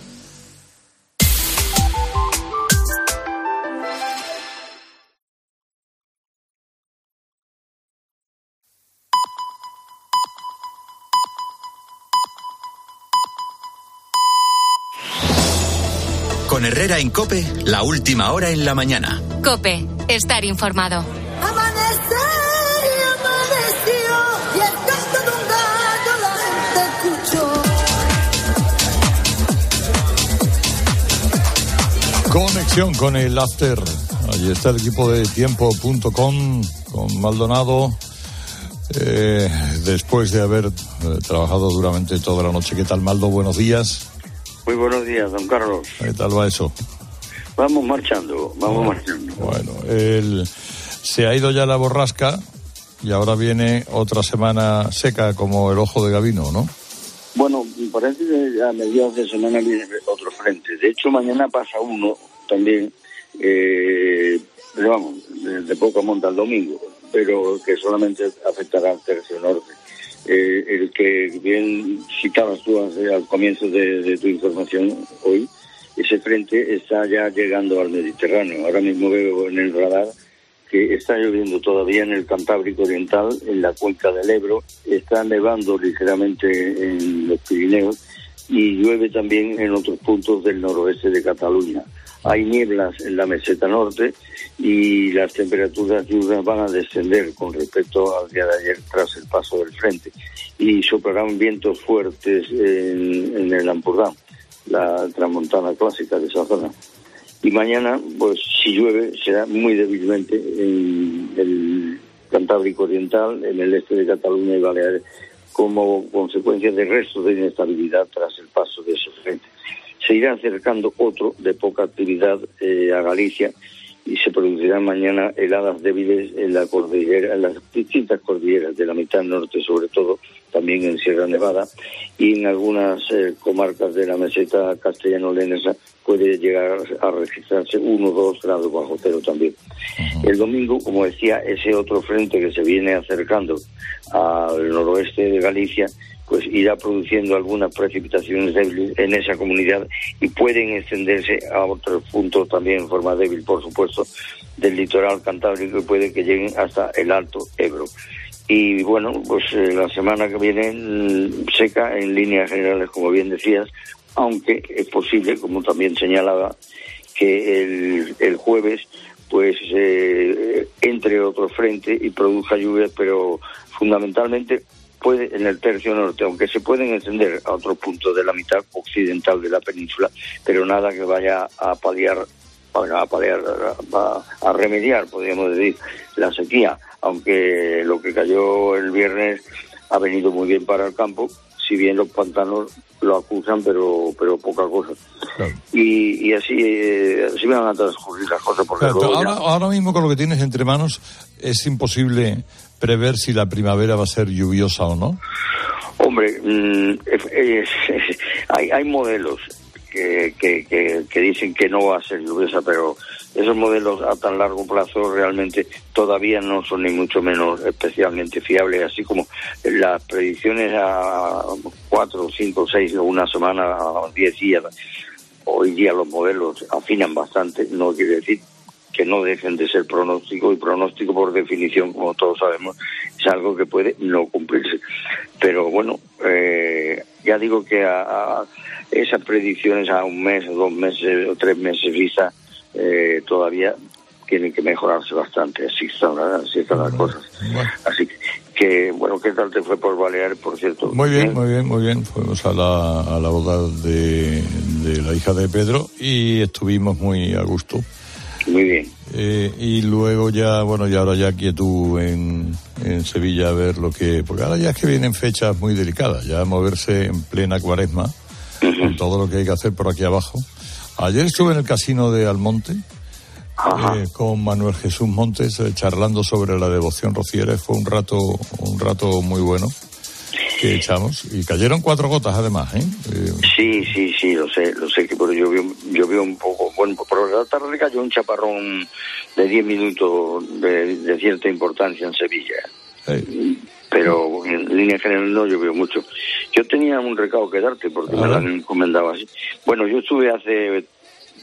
Con Herrera en Cope, la última hora en la mañana. Cope, estar informado. Amanecer y amaneció y el canto de un gallo la gente escuchó. Conexión con el After. Allí está el equipo de tiempo.com con Maldonado. eh, después de haber eh, trabajado duramente toda la noche. ¿Qué tal, Maldo? Buenos días. Muy buenos días, don Carlos. ¿Qué tal va eso? Vamos marchando, vamos marchando. Bueno, el- se ha ido ya la borrasca y ahora viene otra semana seca como el ojo de Gavino, ¿no? Bueno, parece que a mediados de semana viene otro frente. De hecho, mañana pasa uno también, eh, pero vamos, de, de poca monta el domingo, pero que solamente afectará al tercio norte. Eh, el que bien citabas tú hace- al comienzo de, de tu información hoy, ese frente está ya llegando al Mediterráneo. Ahora mismo veo en el radar que está lloviendo todavía en el Cantábrico Oriental, en la cuenca del Ebro, está nevando ligeramente en los Pirineos y llueve también en otros puntos del noroeste de Cataluña. Hay nieblas en la meseta norte y las temperaturas diurnas van a descender con respecto al día de ayer tras el paso del frente y soplarán vientos fuertes en, en el Ampurdán, la tramontana clásica de esa zona. Y mañana, pues si llueve, será muy débilmente en el Cantábrico Oriental, en el este de Cataluña y Baleares, como consecuencia de restos de inestabilidad tras el paso de ese frente. Se irá acercando otro de poca actividad eh, a Galicia y se producirán mañana heladas débiles en la cordillera, en las distintas cordilleras de la mitad norte, sobre todo, también en Sierra Nevada y en algunas eh, comarcas de la meseta castellano-lenesa puede llegar a registrarse 1 o 2 grados bajo cero también. El domingo, como decía, ese otro frente que se viene acercando al noroeste de Galicia, pues irá produciendo algunas precipitaciones débiles en esa comunidad y pueden extenderse a otros puntos también en forma débil, por supuesto, del litoral cantábrico y puede que lleguen hasta el Alto Ebro. Y bueno, pues eh, la semana que viene mm, seca en líneas generales, como bien decías, aunque es posible, como también señalaba, que el, el jueves pues eh, entre otro frente y produzca lluvias, pero fundamentalmente puede en el tercio norte, aunque se pueden extender a otros puntos de la mitad occidental de la península, pero nada que vaya a paliar, bueno, a paliar, a, a remediar, podríamos decir, la sequía, aunque lo que cayó el viernes ha venido muy bien para el campo, si bien los pantanos lo acusan, pero pero poca cosa. Y, y así, eh, así van a transcurrir las cosas, porque Claro, ahora, ya- ahora mismo con lo que tienes entre manos es imposible prever si la primavera va a ser lluviosa o no. Hombre, mm, es- hay, hay modelos que, que, que, que dicen que no va a ser lluviosa, pero esos modelos a tan largo plazo realmente todavía no son ni mucho menos especialmente fiables, así como las predicciones a cuatro, cinco, seis o una semana, diez días. Hoy día los modelos afinan bastante, no quiere decir que no dejen de ser pronóstico y pronóstico por definición, como todos sabemos, es algo que puede no cumplirse. Pero bueno, eh, ya digo que a, a esas predicciones a un mes, o dos meses o tres meses vista eh, todavía tienen que mejorarse bastante. Así están, así están las cosas. Así que, que, bueno, ¿qué tal te fue por Baleares, por cierto? Muy bien, muy bien, muy bien. Fuimos a la, a la boda de, de la hija de Pedro y estuvimos muy a gusto. Muy bien. Eh, y luego ya, bueno, y ahora ya quietud en, en Sevilla a ver lo que... Porque ahora ya es que vienen fechas muy delicadas, ya moverse en plena cuaresma, con todo lo que hay que hacer por aquí abajo. Ayer estuve en el casino de Almonte eh, con Manuel Jesús Montes eh, charlando sobre la devoción rociera. Fue un rato, un rato muy bueno. que echamos. Y cayeron cuatro gotas además, ¿eh? Eh, Sí, sí, sí, lo sé, lo sé que pero llovió, llovió un poco. Bueno, por la tarde cayó un chaparrón de 10 minutos de, de cierta importancia en Sevilla. Pero en línea general no llovió mucho. Yo tenía un recado que darte porque me lo han encomendado así. Bueno, yo estuve hace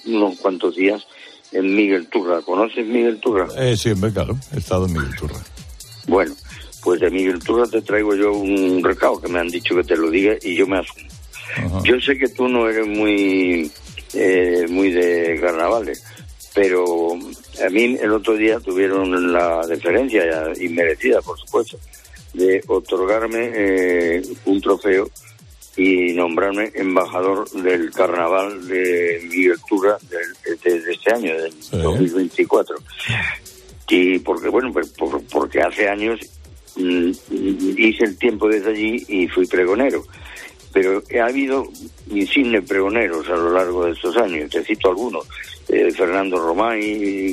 unos cuantos días en Miguel Turra. ¿Conoces Miguel Turra? eh, sí, claro, he estado en Miguel Turra. Bueno, pues de Miguel Turra te traigo yo un recado que me han dicho que te lo diga y yo me asumo. Yo sé que tú no eres muy eh, muy de carnavales, pero a mí el otro día tuvieron la deferencia inmerecida, por supuesto, de otorgarme eh, un trofeo y nombrarme embajador del carnaval de Miguel Turra del- de, de este año, del 2024. Y porque, bueno, pues por- porque hace años mm, hice el tiempo desde allí y fui pregonero. Pero ha habido insignes pregoneros a lo largo de estos años. Te cito algunos. Eh, Fernando Romay,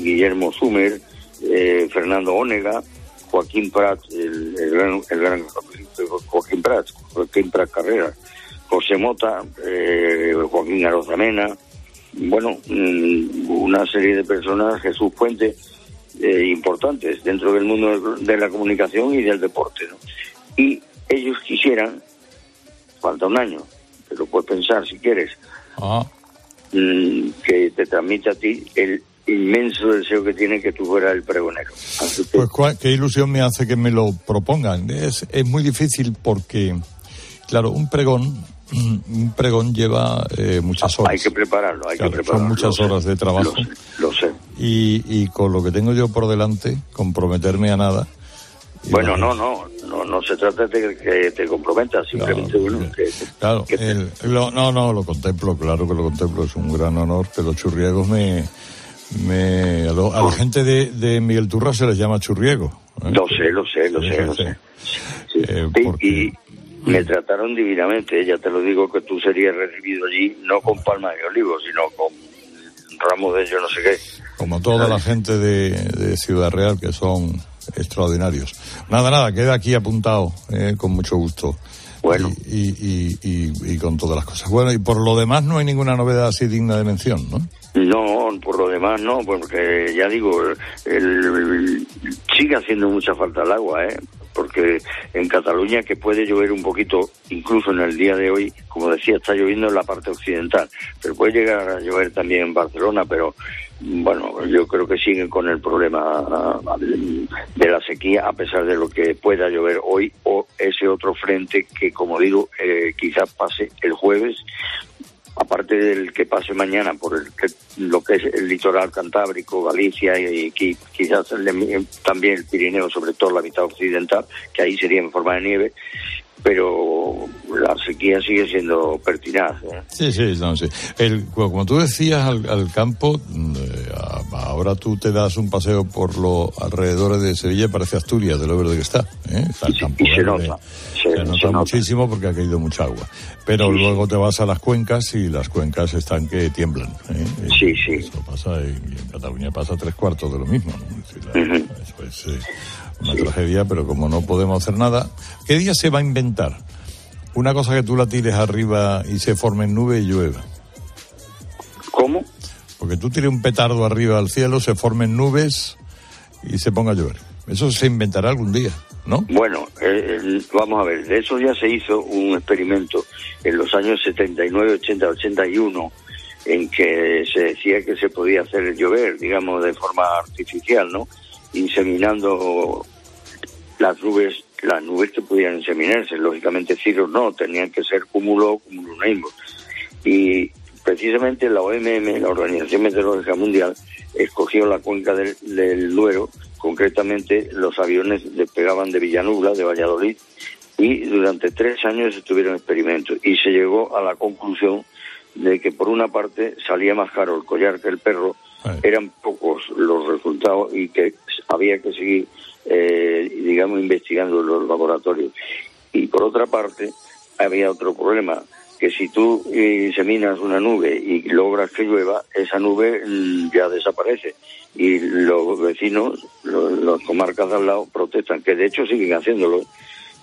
Guillermo Sumer, eh, Fernando Ónega, Joaquín Prat, el, gran, Joaquín Prat, Joaquín Prat Carrera, José Mota, eh, Joaquín Arozamena, bueno, mm, una serie de personas, Jesús Puente, eh, importantes dentro del mundo de la comunicación y del deporte. Y ellos quisieran, falta un año, te lo puedes pensar si quieres, Ah, mm, que te transmita a ti el inmenso deseo que tiene que tú fueras el pregonero. Así que, Pues cuál- qué ilusión me hace que me lo propongan. Es, es muy difícil porque, claro, un pregón, un pregón lleva eh, muchas horas. hay que prepararlo, hay Claro, que prepararlo. son muchas lo sé, horas de trabajo. Lo sé, lo sé. Y, y con lo que tengo yo por delante, comprometerme a nada. Bueno, no, no, no, no se trata de que te comprometas, simplemente, bueno, que, Claro, el- lo- no, no, lo contemplo, claro que lo contemplo, es un gran honor, pero churriegos me... me a, lo- a la gente de, de Miguel Turra se les llama churriego. ¿eh? Lo sé, lo sé, lo Sí, sé, lo sé. Eh, Sí, porque- Y me trataron divinamente, ya te lo digo que tú serías recibido allí, no con palma de olivo, sino con ramos de yo no sé qué. como toda la gente de, de Ciudad Real, que son extraordinarios. Nada, nada, queda aquí apuntado, eh, con mucho gusto. Bueno. Y, y, y- y con todas las cosas. Bueno, y por lo demás no hay ninguna novedad así digna de mención, ¿no? No, por lo demás no, porque ya digo, el, el- sigue haciendo mucha falta el agua, ¿eh? Porque en Cataluña que puede llover un poquito, incluso en el día de hoy, como decía, está lloviendo en la parte occidental, pero puede llegar a llover también en Barcelona, pero bueno, yo creo que siguen con el problema ah, de la sequía, a pesar de lo que pueda llover hoy o ese otro frente que, como digo, eh, quizás pase el jueves. Aparte del que pase mañana por el lo que es el litoral cantábrico, Galicia y, qui- quizás el también el Pirineo, sobre todo la mitad occidental, que ahí sería en forma de nieve, pero la sequía sigue siendo pertinaz. ¿eh? Sí, sí, no, sí. El, como tú decías, al, al campo, mm, eh, ahora tú te das un paseo por los alrededores de Sevilla, parece Asturias, de lo verde que está. ¿eh? Está el campo y se verde. nota, Se, nota muchísimo porque ha caído mucha agua. Pero luego te vas a las cuencas y las cuencas están que tiemblan. ¿eh? Sí, sí. Eso pasa, y en Cataluña pasa tres cuartos de lo mismo. ¿no? Es decir, la- Eso es eh, una tragedia, pero como no podemos hacer nada, ¿qué día se va a inventar? Una cosa que tú la tires arriba y se forme en nube y llueva. ¿Cómo? Porque tú tires un petardo arriba al cielo, se formen nubes y se ponga a llover. Eso se inventará algún día, ¿no? Bueno, eh, vamos a ver, de eso ya se hizo un experimento en los años 79, 80, 81, en que se decía que se podía hacer llover, digamos, de forma artificial, ¿no? Inseminando las nubes, las nubes que podían inseminarse, lógicamente ciros no, tenían que ser cúmulo, cumulonimbus. Y precisamente la OMM, la Organización Meteorológica Mundial, escogió la cuenca del, del Duero, concretamente los aviones despegaban de Villanubla, de Valladolid, y durante tres años estuvieron experimentos y se llegó a la conclusión de que por una parte salía más caro el collar que el perro, eran pocos los resultados y que había que seguir, eh, digamos, investigando los laboratorios. Y por otra parte, había otro problema, que si tú eh, inseminas una nube y logras que llueva, esa nube mm, ya desaparece. Y los vecinos, lo- las comarcas de al lado protestan, que de hecho siguen haciéndolo,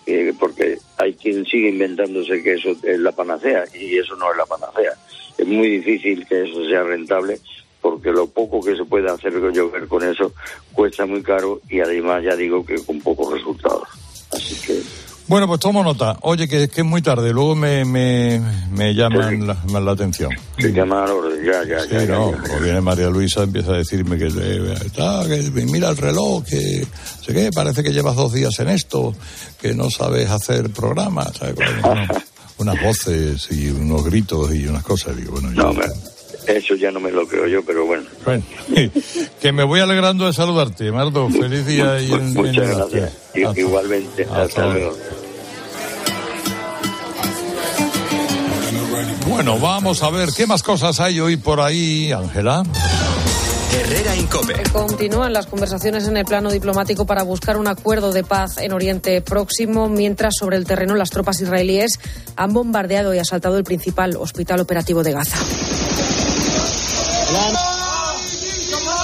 eh, porque hay quien sigue inventándose que eso es la panacea y eso no es la panacea. Es muy difícil que eso sea rentable porque lo poco que se puede hacer llover con eso cuesta muy caro y además ya digo que con pocos resultados. Así que Bueno, pues tomo nota. Oye, que, que es muy tarde, luego me, me, me llaman la, la atención. se llama ya, ya, Sí, ya, ya, no, ya. como viene María Luisa, empieza a decirme que, está, que mira el reloj, que sé qué, parece que llevas dos días en esto, que no sabes hacer programas, ¿sabes? Bueno, unas voces y unos gritos y unas cosas. Digo, bueno, yo- No, me- eso ya no me lo creo yo, pero bueno. Bueno, que me voy alegrando de saludarte, Mardo. Feliz día y en, Muchas en- gracias. I- Igualmente. Hasta luego. Bueno, vamos a ver qué más cosas hay hoy por ahí, Ángela. Herrera Incope. Continúan las conversaciones en el plano diplomático para buscar un acuerdo de paz en Oriente Próximo, mientras sobre el terreno las tropas israelíes han bombardeado y asaltado el principal hospital operativo de Gaza.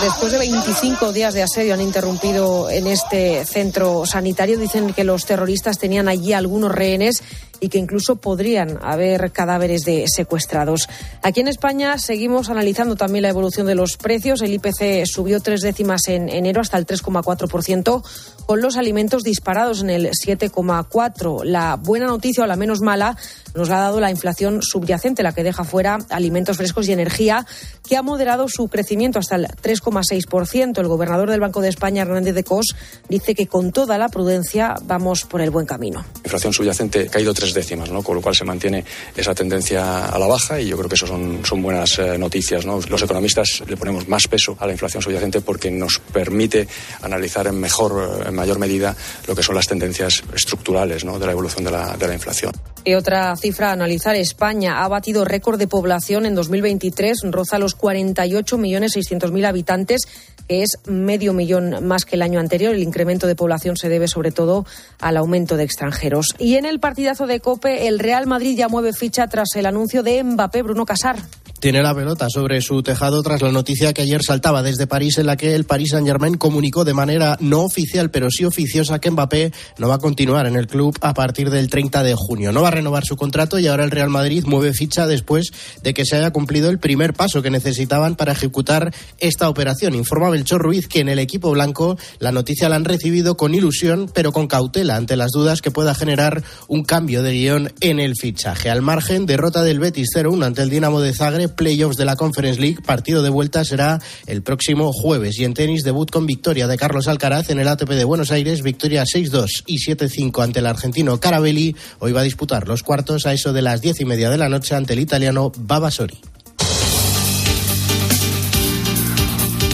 Después de 25 días de asedio han interrumpido en este centro sanitario. Dicen que los terroristas tenían allí algunos rehenes y que incluso podrían haber cadáveres de secuestrados. Aquí en España seguimos analizando también la evolución de los precios. El IPC subió tres décimas en enero hasta el 3,4%, con los alimentos disparados en el 7,4%. La buena noticia o la menos mala nos la ha dado la inflación subyacente, la que deja fuera alimentos frescos y energía, que ha moderado su crecimiento hasta el 3,6%. El gobernador del Banco de España, Hernández de Cos, dice que con toda la prudencia vamos por el buen camino. inflación subyacente ha caído tres décimas, ¿no? con lo cual se mantiene esa tendencia a la baja y yo creo que eso son, son buenas eh, noticias. ¿no? Los economistas le ponemos más peso a la inflación subyacente porque nos permite analizar en, mejor, en mayor medida lo que son las tendencias estructurales ¿no? de la evolución de la, de la inflación. Y otra cifra a analizar, España ha batido récord de población en 2023, roza los 48.600.000 habitantes, que es medio millón más que el año anterior. El incremento de población se debe sobre todo al aumento de extranjeros. Y en el partidazo de COPE, el Real Madrid ya mueve ficha tras el anuncio de Mbappé, Bruno Casar. Tiene la pelota sobre su tejado tras la noticia que ayer saltaba desde París en la que el Paris Saint-Germain comunicó de manera no oficial pero sí oficiosa que Mbappé no va a continuar en el club a partir del 30 de junio. No va a renovar su contrato y ahora el Real Madrid mueve ficha después de que se haya cumplido el primer paso que necesitaban para ejecutar esta operación. Informa Belchor Ruiz que en el equipo blanco la noticia la han recibido con ilusión pero con cautela ante las dudas que pueda generar un cambio de guion en el fichaje. Al margen, derrota del Betis 0-1 ante el Dinamo de Zagreb, playoffs de la Conference League, partido de vuelta será el próximo jueves. Y en tenis, debut con victoria de Carlos Alcaraz en el ATP de Buenos Aires, victoria 6-2 y 7-5 ante el argentino Carabelli. Hoy va a disputar los cuartos a eso de las diez y media de la noche ante el italiano Babasori.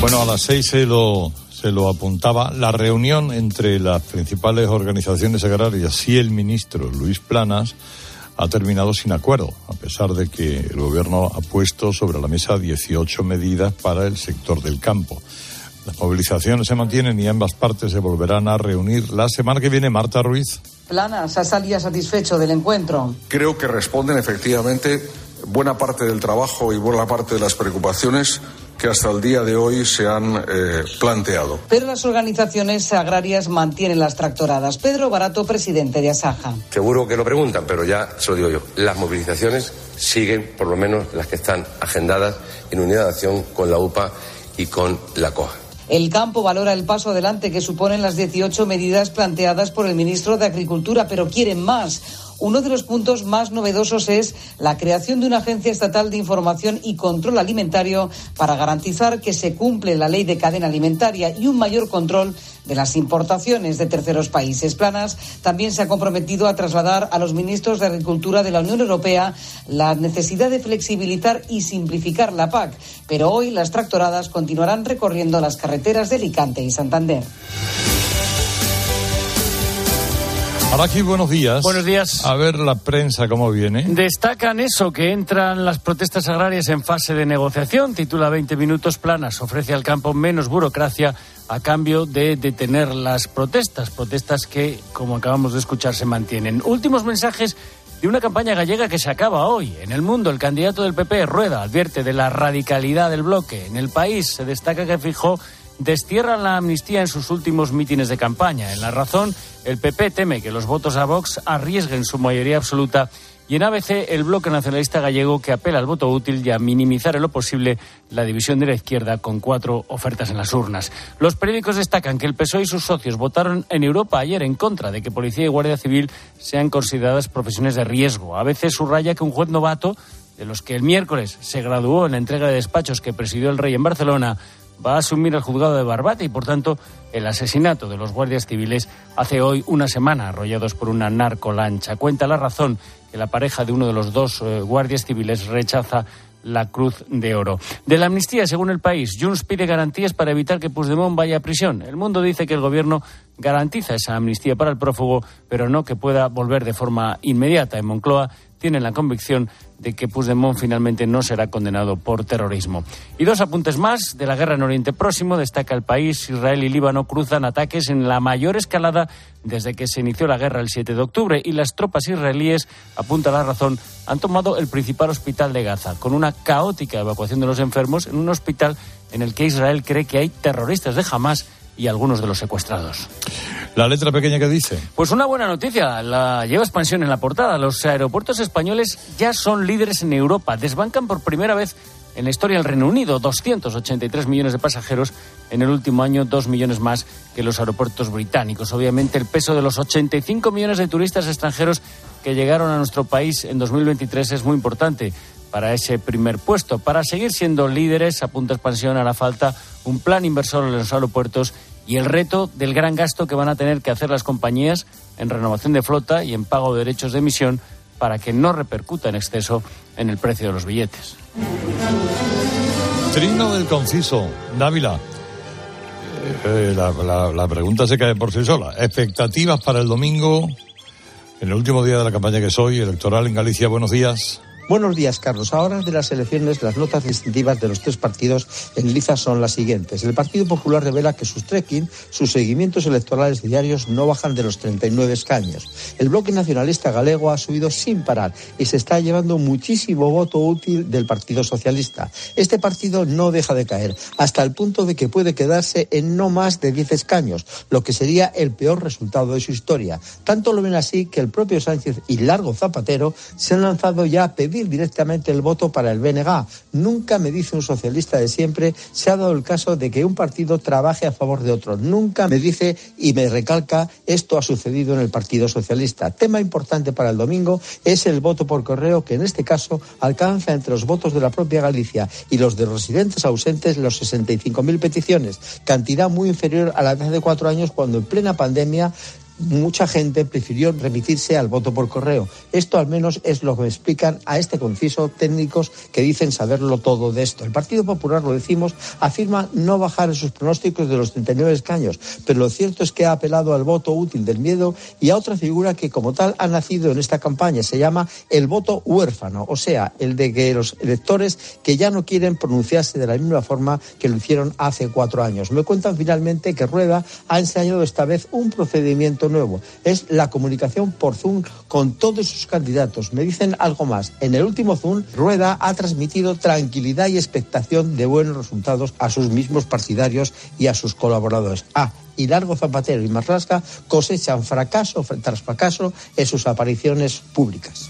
Bueno, a las seis se lo, se lo apuntaba. La reunión entre las principales organizaciones agrarias y el ministro Luis Planas ha terminado sin acuerdo, a pesar de que el gobierno ha puesto sobre la mesa 18 medidas para el sector del campo. Las movilizaciones se mantienen y ambas partes se volverán a reunir la semana que viene. Marta Ruiz. Planas ha salido satisfecho del encuentro. Creo que responden efectivamente buena parte del trabajo y buena parte de las preocupaciones que hasta el día de hoy se han eh, planteado. Pero las organizaciones agrarias mantienen las tractoradas. Pedro Barato, presidente de Asaja. Seguro que lo preguntan, pero ya se lo digo yo. Las movilizaciones siguen, por lo menos las que están agendadas, en unidad de acción con la UPA y con la COA. El campo valora el paso adelante que suponen las 18 medidas planteadas por el ministro de Agricultura, pero quieren más. Uno de los puntos más novedosos es la creación de una agencia estatal de información y control alimentario para garantizar que se cumple la ley de cadena alimentaria y un mayor control de las importaciones de terceros países. Planas también se ha comprometido a trasladar a los ministros de Agricultura de la Unión Europea la necesidad de flexibilizar y simplificar la PAC. Pero hoy las tractoradas continuarán recorriendo las carreteras de Alicante y Santander. Aquí, buenos días. Buenos días. A ver la prensa cómo viene. Destacan eso, que entran las protestas agrarias en fase de negociación. Titula 20 minutos planas. Ofrece al campo menos burocracia a cambio de detener las protestas. Protestas que, como acabamos de escuchar, se mantienen. Últimos mensajes de una campaña gallega que se acaba hoy. En el mundo, el candidato del PP, Rueda, advierte de la radicalidad del bloque. En el país se destaca que fijó destierran la amnistía en sus últimos mítines de campaña. En la razón, el PP teme que los votos a Vox arriesguen su mayoría absoluta y en ABC, el bloque nacionalista gallego que apela al voto útil y a minimizar en lo posible la división de la izquierda con cuatro ofertas en las urnas. Los periódicos destacan que el PSOE y sus socios votaron en Europa ayer en contra de que Policía y Guardia Civil sean consideradas profesiones de riesgo. A veces subraya que un juez novato, de los que el miércoles se graduó en la entrega de despachos que presidió el rey en Barcelona, va a asumir el juzgado de Barbate y, por tanto, el asesinato de los guardias civiles hace hoy una semana, arrollados por una narcolancha. Cuenta la razón que la pareja de uno de los dos eh, guardias civiles rechaza la Cruz de Oro. De la amnistía, según el país, Junts pide garantías para evitar que Puigdemont vaya a prisión. El mundo dice que el gobierno garantiza esa amnistía para el prófugo, pero no que pueda volver de forma inmediata. En Moncloa tienen la convicción de que Puigdemont finalmente no será condenado por terrorismo. Y dos apuntes más de la guerra en Oriente Próximo. Destaca el país, Israel y Líbano cruzan ataques en la mayor escalada desde que se inició la guerra el 7 de octubre y las tropas israelíes, apunta la razón, han tomado el principal hospital de Gaza, con una caótica evacuación de los enfermos en un hospital en el que Israel cree que hay terroristas de Hamas y algunos de los secuestrados. La letra pequeña que dice. Pues una buena noticia, la lleva expansión en la portada. Los aeropuertos españoles ya son líderes en Europa. Desbancan por primera vez en la historia del Reino Unido 283 millones de pasajeros en el último año, dos millones más que los aeropuertos británicos. Obviamente el peso de los 85 millones de turistas extranjeros que llegaron a nuestro país en 2023 es muy importante para ese primer puesto. Para seguir siendo líderes, apunta expansión, hará falta un plan inversor en los aeropuertos y el reto del gran gasto que van a tener que hacer las compañías en renovación de flota y en pago de derechos de emisión para que no repercuta en exceso en el precio de los billetes. Trino del conciso, Dávila. Eh, la, pregunta se cae por sí sola. Expectativas para el domingo, en el último día de la campaña que soy, electoral en Galicia. Buenos días. Buenos días, Carlos. A horas de las elecciones, las notas distintivas de los tres partidos en liza son las siguientes. El Partido Popular revela que sus trekking, sus seguimientos electorales diarios no bajan de los 39 escaños. El bloque nacionalista galego ha subido sin parar y se está llevando muchísimo voto útil del Partido Socialista. Este partido no deja de caer, hasta el punto de que puede quedarse en no más de 10 escaños, lo que sería el peor resultado de su historia. Tanto lo ven así que el propio Sánchez y Largo Zapatero se han lanzado ya a pedir directamente el voto para el BNG. Nunca, me dice un socialista de siempre, se ha dado el caso de que un partido trabaje a favor de otro. Nunca me dice y me recalca esto ha sucedido en el Partido Socialista. Tema importante para el domingo es el voto por correo, que en este caso alcanza entre los votos de la propia Galicia y los de residentes ausentes los 65.000 peticiones, cantidad muy inferior a la de hace cuatro años cuando en plena pandemia mucha gente prefirió remitirse al voto por correo. Esto al menos es lo que me explican a este conciso técnicos que dicen saberlo todo de esto. El Partido Popular, lo decimos, afirma no bajar en sus pronósticos de los 39 escaños, pero lo cierto es que ha apelado al voto útil del miedo y a otra figura que como tal ha nacido en esta campaña. Se llama el voto huérfano, o sea, el de que los electores que ya no quieren pronunciarse de la misma forma que lo hicieron hace cuatro años. Me cuentan finalmente que Rueda ha enseñado esta vez un procedimiento nuevo. Es la comunicación por Zoom con todos sus candidatos. Me dicen algo más. En el último Zoom, Rueda ha transmitido tranquilidad y expectación de buenos resultados a sus mismos partidarios y a sus colaboradores. Ah, y Largo Zapatero y Marrasca cosechan fracaso tras fracaso en sus apariciones públicas.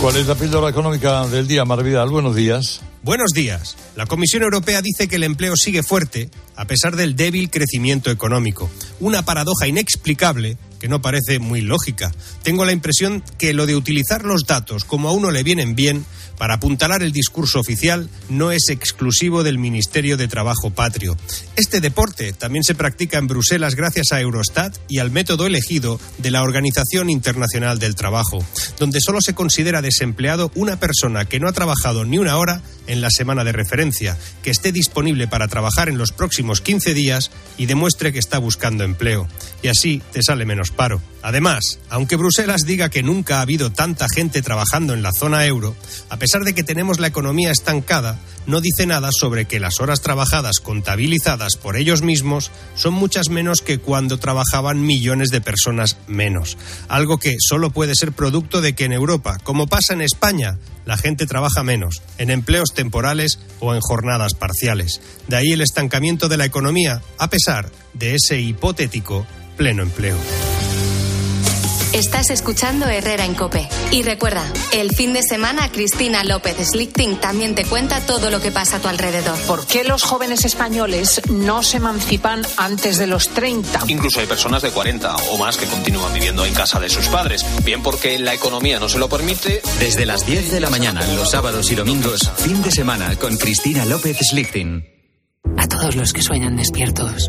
¿Cuál es la píldora económica del día? Buenos días. Buenos días. La Comisión Europea dice que el empleo sigue fuerte a pesar del débil crecimiento económico. Una paradoja inexplicable que no parece muy lógica. Tengo la impresión que lo de utilizar los datos como a uno le vienen bien para apuntalar el discurso oficial no es exclusivo del Ministerio de Trabajo Patrio. Este deporte también se practica en Bruselas gracias a Eurostat y al método elegido de la Organización Internacional del Trabajo, donde solo se considera desempleado una persona que no ha trabajado ni una hora en la semana de referencia, que esté disponible para trabajar en los próximos 15 días y demuestre que está buscando empleo. Y así te sale menos disparo. Además, aunque Bruselas diga que nunca ha habido tanta gente trabajando en la zona euro, pesar de que tenemos la economía estancada, no dice nada sobre que las horas trabajadas contabilizadas por ellos mismos son muchas menos que cuando trabajaban millones de personas menos. Algo que solo puede ser producto de que en Europa, como pasa en España, la gente trabaja menos, en empleos temporales o en jornadas parciales. De ahí el estancamiento de la economía, a pesar de ese hipotético pleno empleo. Estás escuchando Herrera en Cope. Y recuerda, el fin de semana Cristina López Slichting también te cuenta todo lo que pasa a tu alrededor. ¿Por qué los jóvenes españoles no se emancipan antes de los 30? Incluso hay personas de 40 o más que continúan viviendo en casa de sus padres, bien porque la economía no se lo permite. Desde las 10 de la mañana, los sábados y domingos, fin de semana con Cristina López Slichting. A todos los que sueñan despiertos,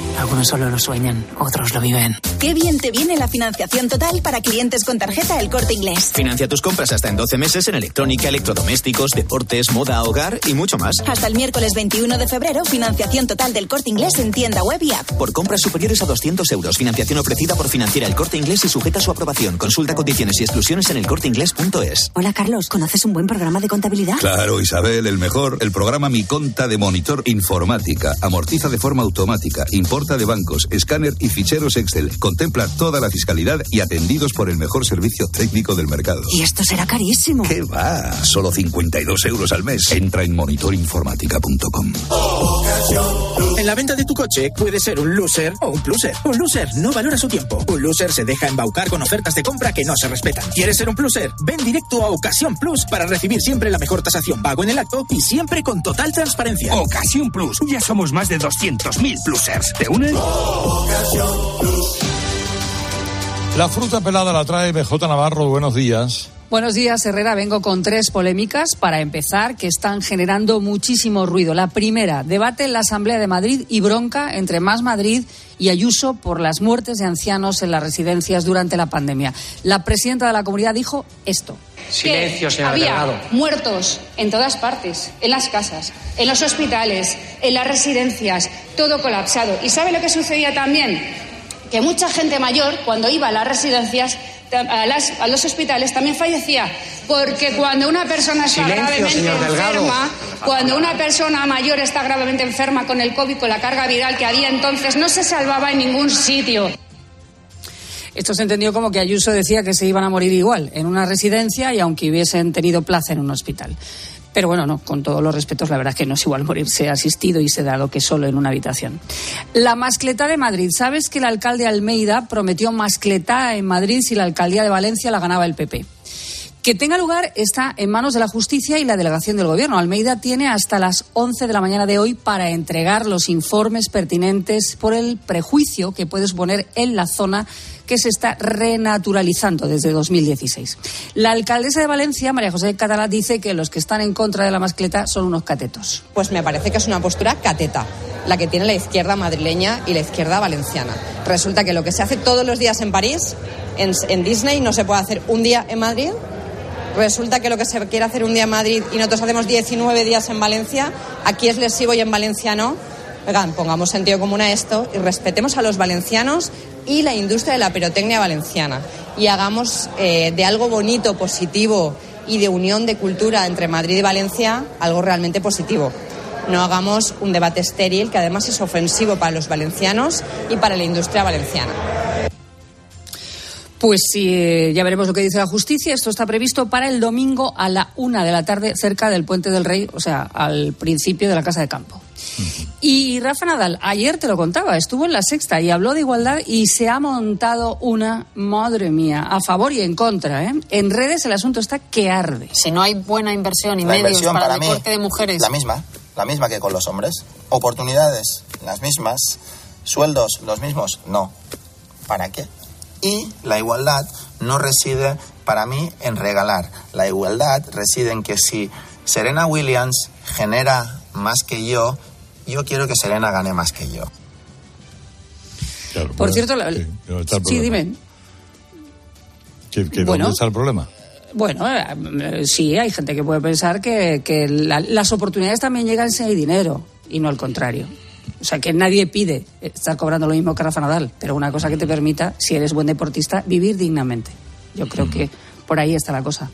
Algunos solo lo sueñan, otros lo viven. Qué bien te viene la financiación total para clientes con tarjeta El Corte Inglés. Financia tus compras hasta en 12 meses en electrónica, electrodomésticos, deportes, moda, hogar y mucho más. Hasta el miércoles 21 de febrero, financiación total del Corte Inglés en tienda web y app. Por compras superiores a 200 euros, financiación ofrecida por Financiera El Corte Inglés y sujeta a su aprobación. Consulta condiciones y exclusiones en elcorteinglés.es. Hola Carlos, ¿conoces un buen programa de contabilidad? Claro, Isabel, el mejor. El programa Mi Conta de Monitor Informática. Amortiza de forma automática. Importa de bancos, escáner y ficheros Excel. Contempla toda la fiscalidad y atendidos por el mejor servicio técnico del mercado. Y esto será carísimo. ¿Qué va? Solo 52 euros al mes. Entra en monitorinformática.com. En la venta de tu coche puede ser un loser o un pluser. Un loser no valora su tiempo. Un loser se deja embaucar con ofertas de compra que no se respetan. ¿Quieres ser un pluser? Ven directo a Ocasión Plus para recibir siempre la mejor tasación pago en el acto y siempre con total transparencia. Ocasión Plus. Ya somos más de 200.000 plusers. ¿Te La fruta pelada la trae BJ Navarro. Buenos días. Buenos días, Herrera. Vengo con tres polémicas para empezar que están generando muchísimo ruido. La primera, debate en la Asamblea de Madrid y bronca entre Más Madrid y Ayuso por las muertes de ancianos en las residencias durante la pandemia. La presidenta de la comunidad dijo esto. Silencio, señora había Delgado. muertos en todas partes, en las casas, en los hospitales, en las residencias, todo colapsado. ¿Y sabe lo que sucedía también? Que mucha gente mayor, cuando iba a las residencias, a, las- a los hospitales, también fallecía. Porque cuando una persona está Silencio, gravemente enferma, cuando una persona mayor está gravemente enferma con el COVID, con la carga viral que había entonces, no se salvaba en ningún sitio. Esto se entendió como que Ayuso decía que se iban a morir igual en una residencia y aunque hubiesen tenido plaza en un hospital. Pero bueno, no, con todos los respetos, la verdad es que no es igual morirse asistido y sedado que solo en una habitación. La mascleta de Madrid. ¿Sabes que el alcalde Almeida prometió mascleta en Madrid si la alcaldía de Valencia la ganaba el PP? Que tenga lugar está en manos de la justicia y la delegación del gobierno. Almeida tiene hasta las 11 de la mañana de hoy para entregar los informes pertinentes por el prejuicio que puede suponer en la zona que se está renaturalizando desde 2016. La alcaldesa de Valencia, María José Catalá, dice que los que están en contra de la mascleta son unos catetos. Pues me parece que es una postura cateta, la que tiene la izquierda madrileña y la izquierda valenciana. Resulta que lo que se hace todos los días en París, en, en Disney, no se puede hacer un día en Madrid. Resulta que lo que se quiere hacer un día en Madrid y nosotros hacemos 19 días en Valencia, aquí es lesivo y en Valencia no. Pongamos sentido común a esto y respetemos a los valencianos y la industria de la pirotecnia valenciana. Y hagamos eh, de algo bonito, positivo y de unión de cultura entre Madrid y Valencia algo realmente positivo. No hagamos un debate estéril que además es ofensivo para los valencianos y para la industria valenciana. Pues sí, eh, ya veremos lo que dice la justicia. Esto está previsto para el domingo a la una de la tarde cerca del Puente del Rey, o sea, al principio de la Casa de Campo. Y Rafa Nadal, ayer te lo contaba, estuvo en la sexta y habló de igualdad y se ha montado una, madre mía, a favor y en contra. ¿eh? En redes el asunto está que arde. Si no hay buena inversión y La medios inversión para, para el mí, deporte de mujeres, La misma, la misma que con los hombres. Oportunidades, las mismas. Sueldos, los mismos. No. ¿Para qué? Y la igualdad no reside, para mí, en regalar. La igualdad reside en que si Serena Williams genera más que yo, yo quiero que Serena gane más que yo. Claro, Por bueno, cierto, la- sí, dime. ¿Que- que Bueno. ¿Dónde está el problema? Bueno, eh, sí, hay gente que puede pensar que, que la- las oportunidades también llegan si hay dinero y no al contrario. O sea, que nadie pide estar cobrando lo mismo que Rafa Nadal, pero una cosa que te permita, si eres buen deportista, vivir dignamente. Yo creo que por ahí está la cosa.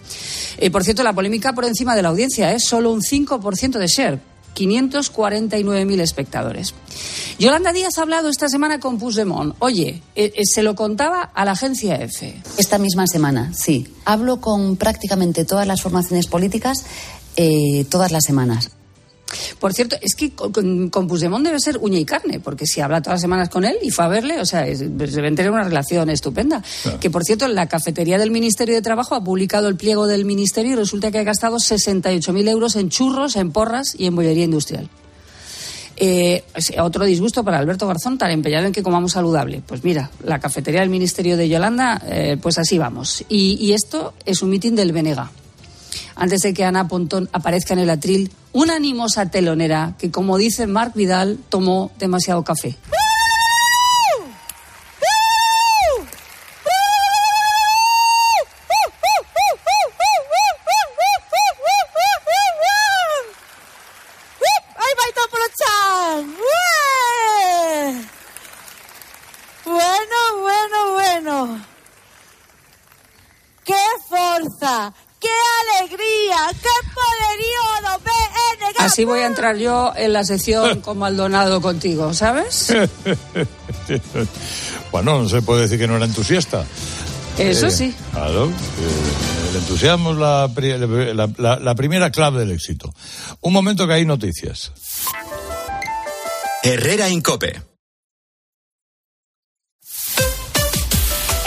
Eh, por cierto, la polémica por encima de la audiencia es solo un 5% de share. 549.000 espectadores. Yolanda Díaz ha hablado esta semana con Puigdemont. Oye, eh, eh, se lo contaba a la agencia EFE. Esta misma semana, sí. Hablo con prácticamente todas las formaciones políticas eh, todas las semanas. Por cierto, es que con, con, Puigdemont debe ser uña y carne, porque si habla todas las semanas con él y fue a verle, o sea, es- deben tener una relación estupenda. Que, por cierto, la cafetería del Ministerio de Trabajo ha publicado el pliego del Ministerio y resulta que ha gastado 68.000 euros en churros, en porras y en bollería industrial. Eh, otro disgusto para Alberto Garzón, tan empeñado en que comamos saludable. Pues mira, la cafetería del Ministerio de Yolanda, eh, pues así vamos. Y, y esto es un mitin del Benega. Antes de que Ana Pontón aparezca en el atril, una animosa telonera que, como dice Marc Vidal, tomó demasiado café. ¡Ai, vai Chan! ¡Ué! Bueno, bueno, bueno. ¡Qué fuerza! ¡Qué alegría! ¡Qué poderío do BNG! Así voy a entrar yo en la sección con Maldonado contigo, ¿sabes? bueno, no se puede decir que no era entusiasta. Eso Eh, sí. Claro. eh, el entusiasmo es la, pri- la- la- la primera clave del éxito. Un momento que hay noticias. Herrera Incope.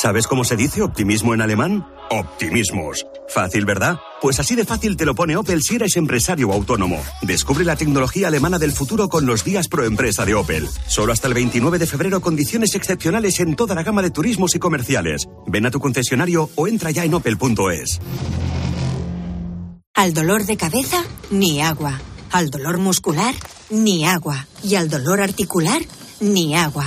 ¿Sabes cómo se dice optimismo en alemán? Optimismos. Fácil, ¿verdad? Pues así de fácil te lo pone Opel si eres empresario autónomo. Descubre la tecnología alemana del futuro con los días pro empresa de Opel. Solo hasta el 29 de febrero condiciones excepcionales en toda la gama de turismos y comerciales. Ven a tu concesionario o entra ya en opel.es. Al dolor de cabeza, ni agua. Al dolor muscular, ni agua. Y al dolor articular, ni agua.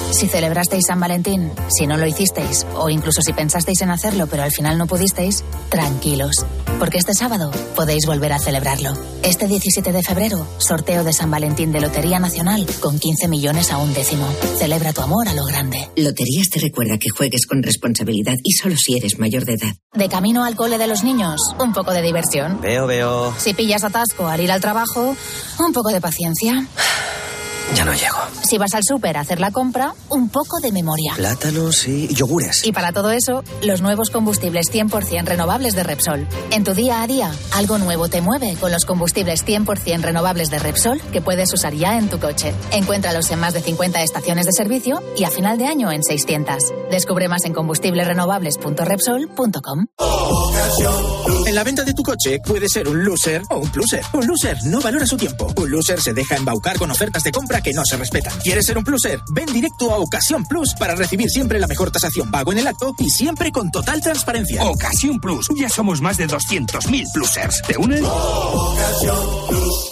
Si celebrasteis San Valentín, si no lo hicisteis, o incluso si pensasteis en hacerlo pero al final no pudisteis, tranquilos, porque este sábado podéis volver a celebrarlo. Este 17 de febrero, sorteo de San Valentín de Lotería Nacional con 15 millones a un décimo. Celebra tu amor a lo grande. Loterías te recuerda que juegues con responsabilidad y solo si eres mayor de edad. De camino al cole de los niños, un poco de diversión. Veo, veo. Si pillas atasco al ir al trabajo, un poco de paciencia. Ya no llego. Si vas al súper a hacer la compra, un poco de memoria. Plátanos y yogures. Y para todo eso, los nuevos combustibles 100% renovables de Repsol. En tu día a día, algo nuevo te mueve con los combustibles 100% renovables de Repsol que puedes usar ya en tu coche. Encuéntralos en más de 50 estaciones de servicio y a final de año en 600. Descubre más en combustiblesrenovables.repsol.com. En la venta de tu coche puede ser un loser o un pluser. Un loser no valora su tiempo. Un loser se deja embaucar con ofertas de compra que no se respetan. ¿Quieres ser un pluser? Ven directo a Ocasión Plus para recibir siempre la mejor tasación pago en el acto y siempre con total transparencia. Ocasión Plus. Ya somos más de 200.000 plusers. ¿Te unes?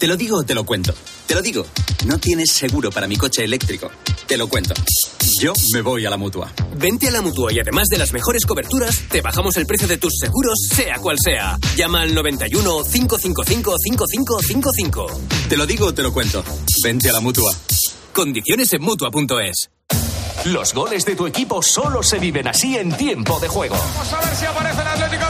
Te lo digo o te lo cuento. Te lo digo. No tienes seguro para mi coche eléctrico. Te lo cuento. Yo me voy a la mutua. Vente a la mutua y además de las mejores coberturas, te bajamos el precio de tus seguros, sea cual sea. Llama al 91 555 5555. Te lo digo o te lo cuento. Vente a la mutua. Condiciones en mutua.es. Los goles de tu equipo solo se viven así en tiempo de juego. Vamos a ver si aparece el Atlético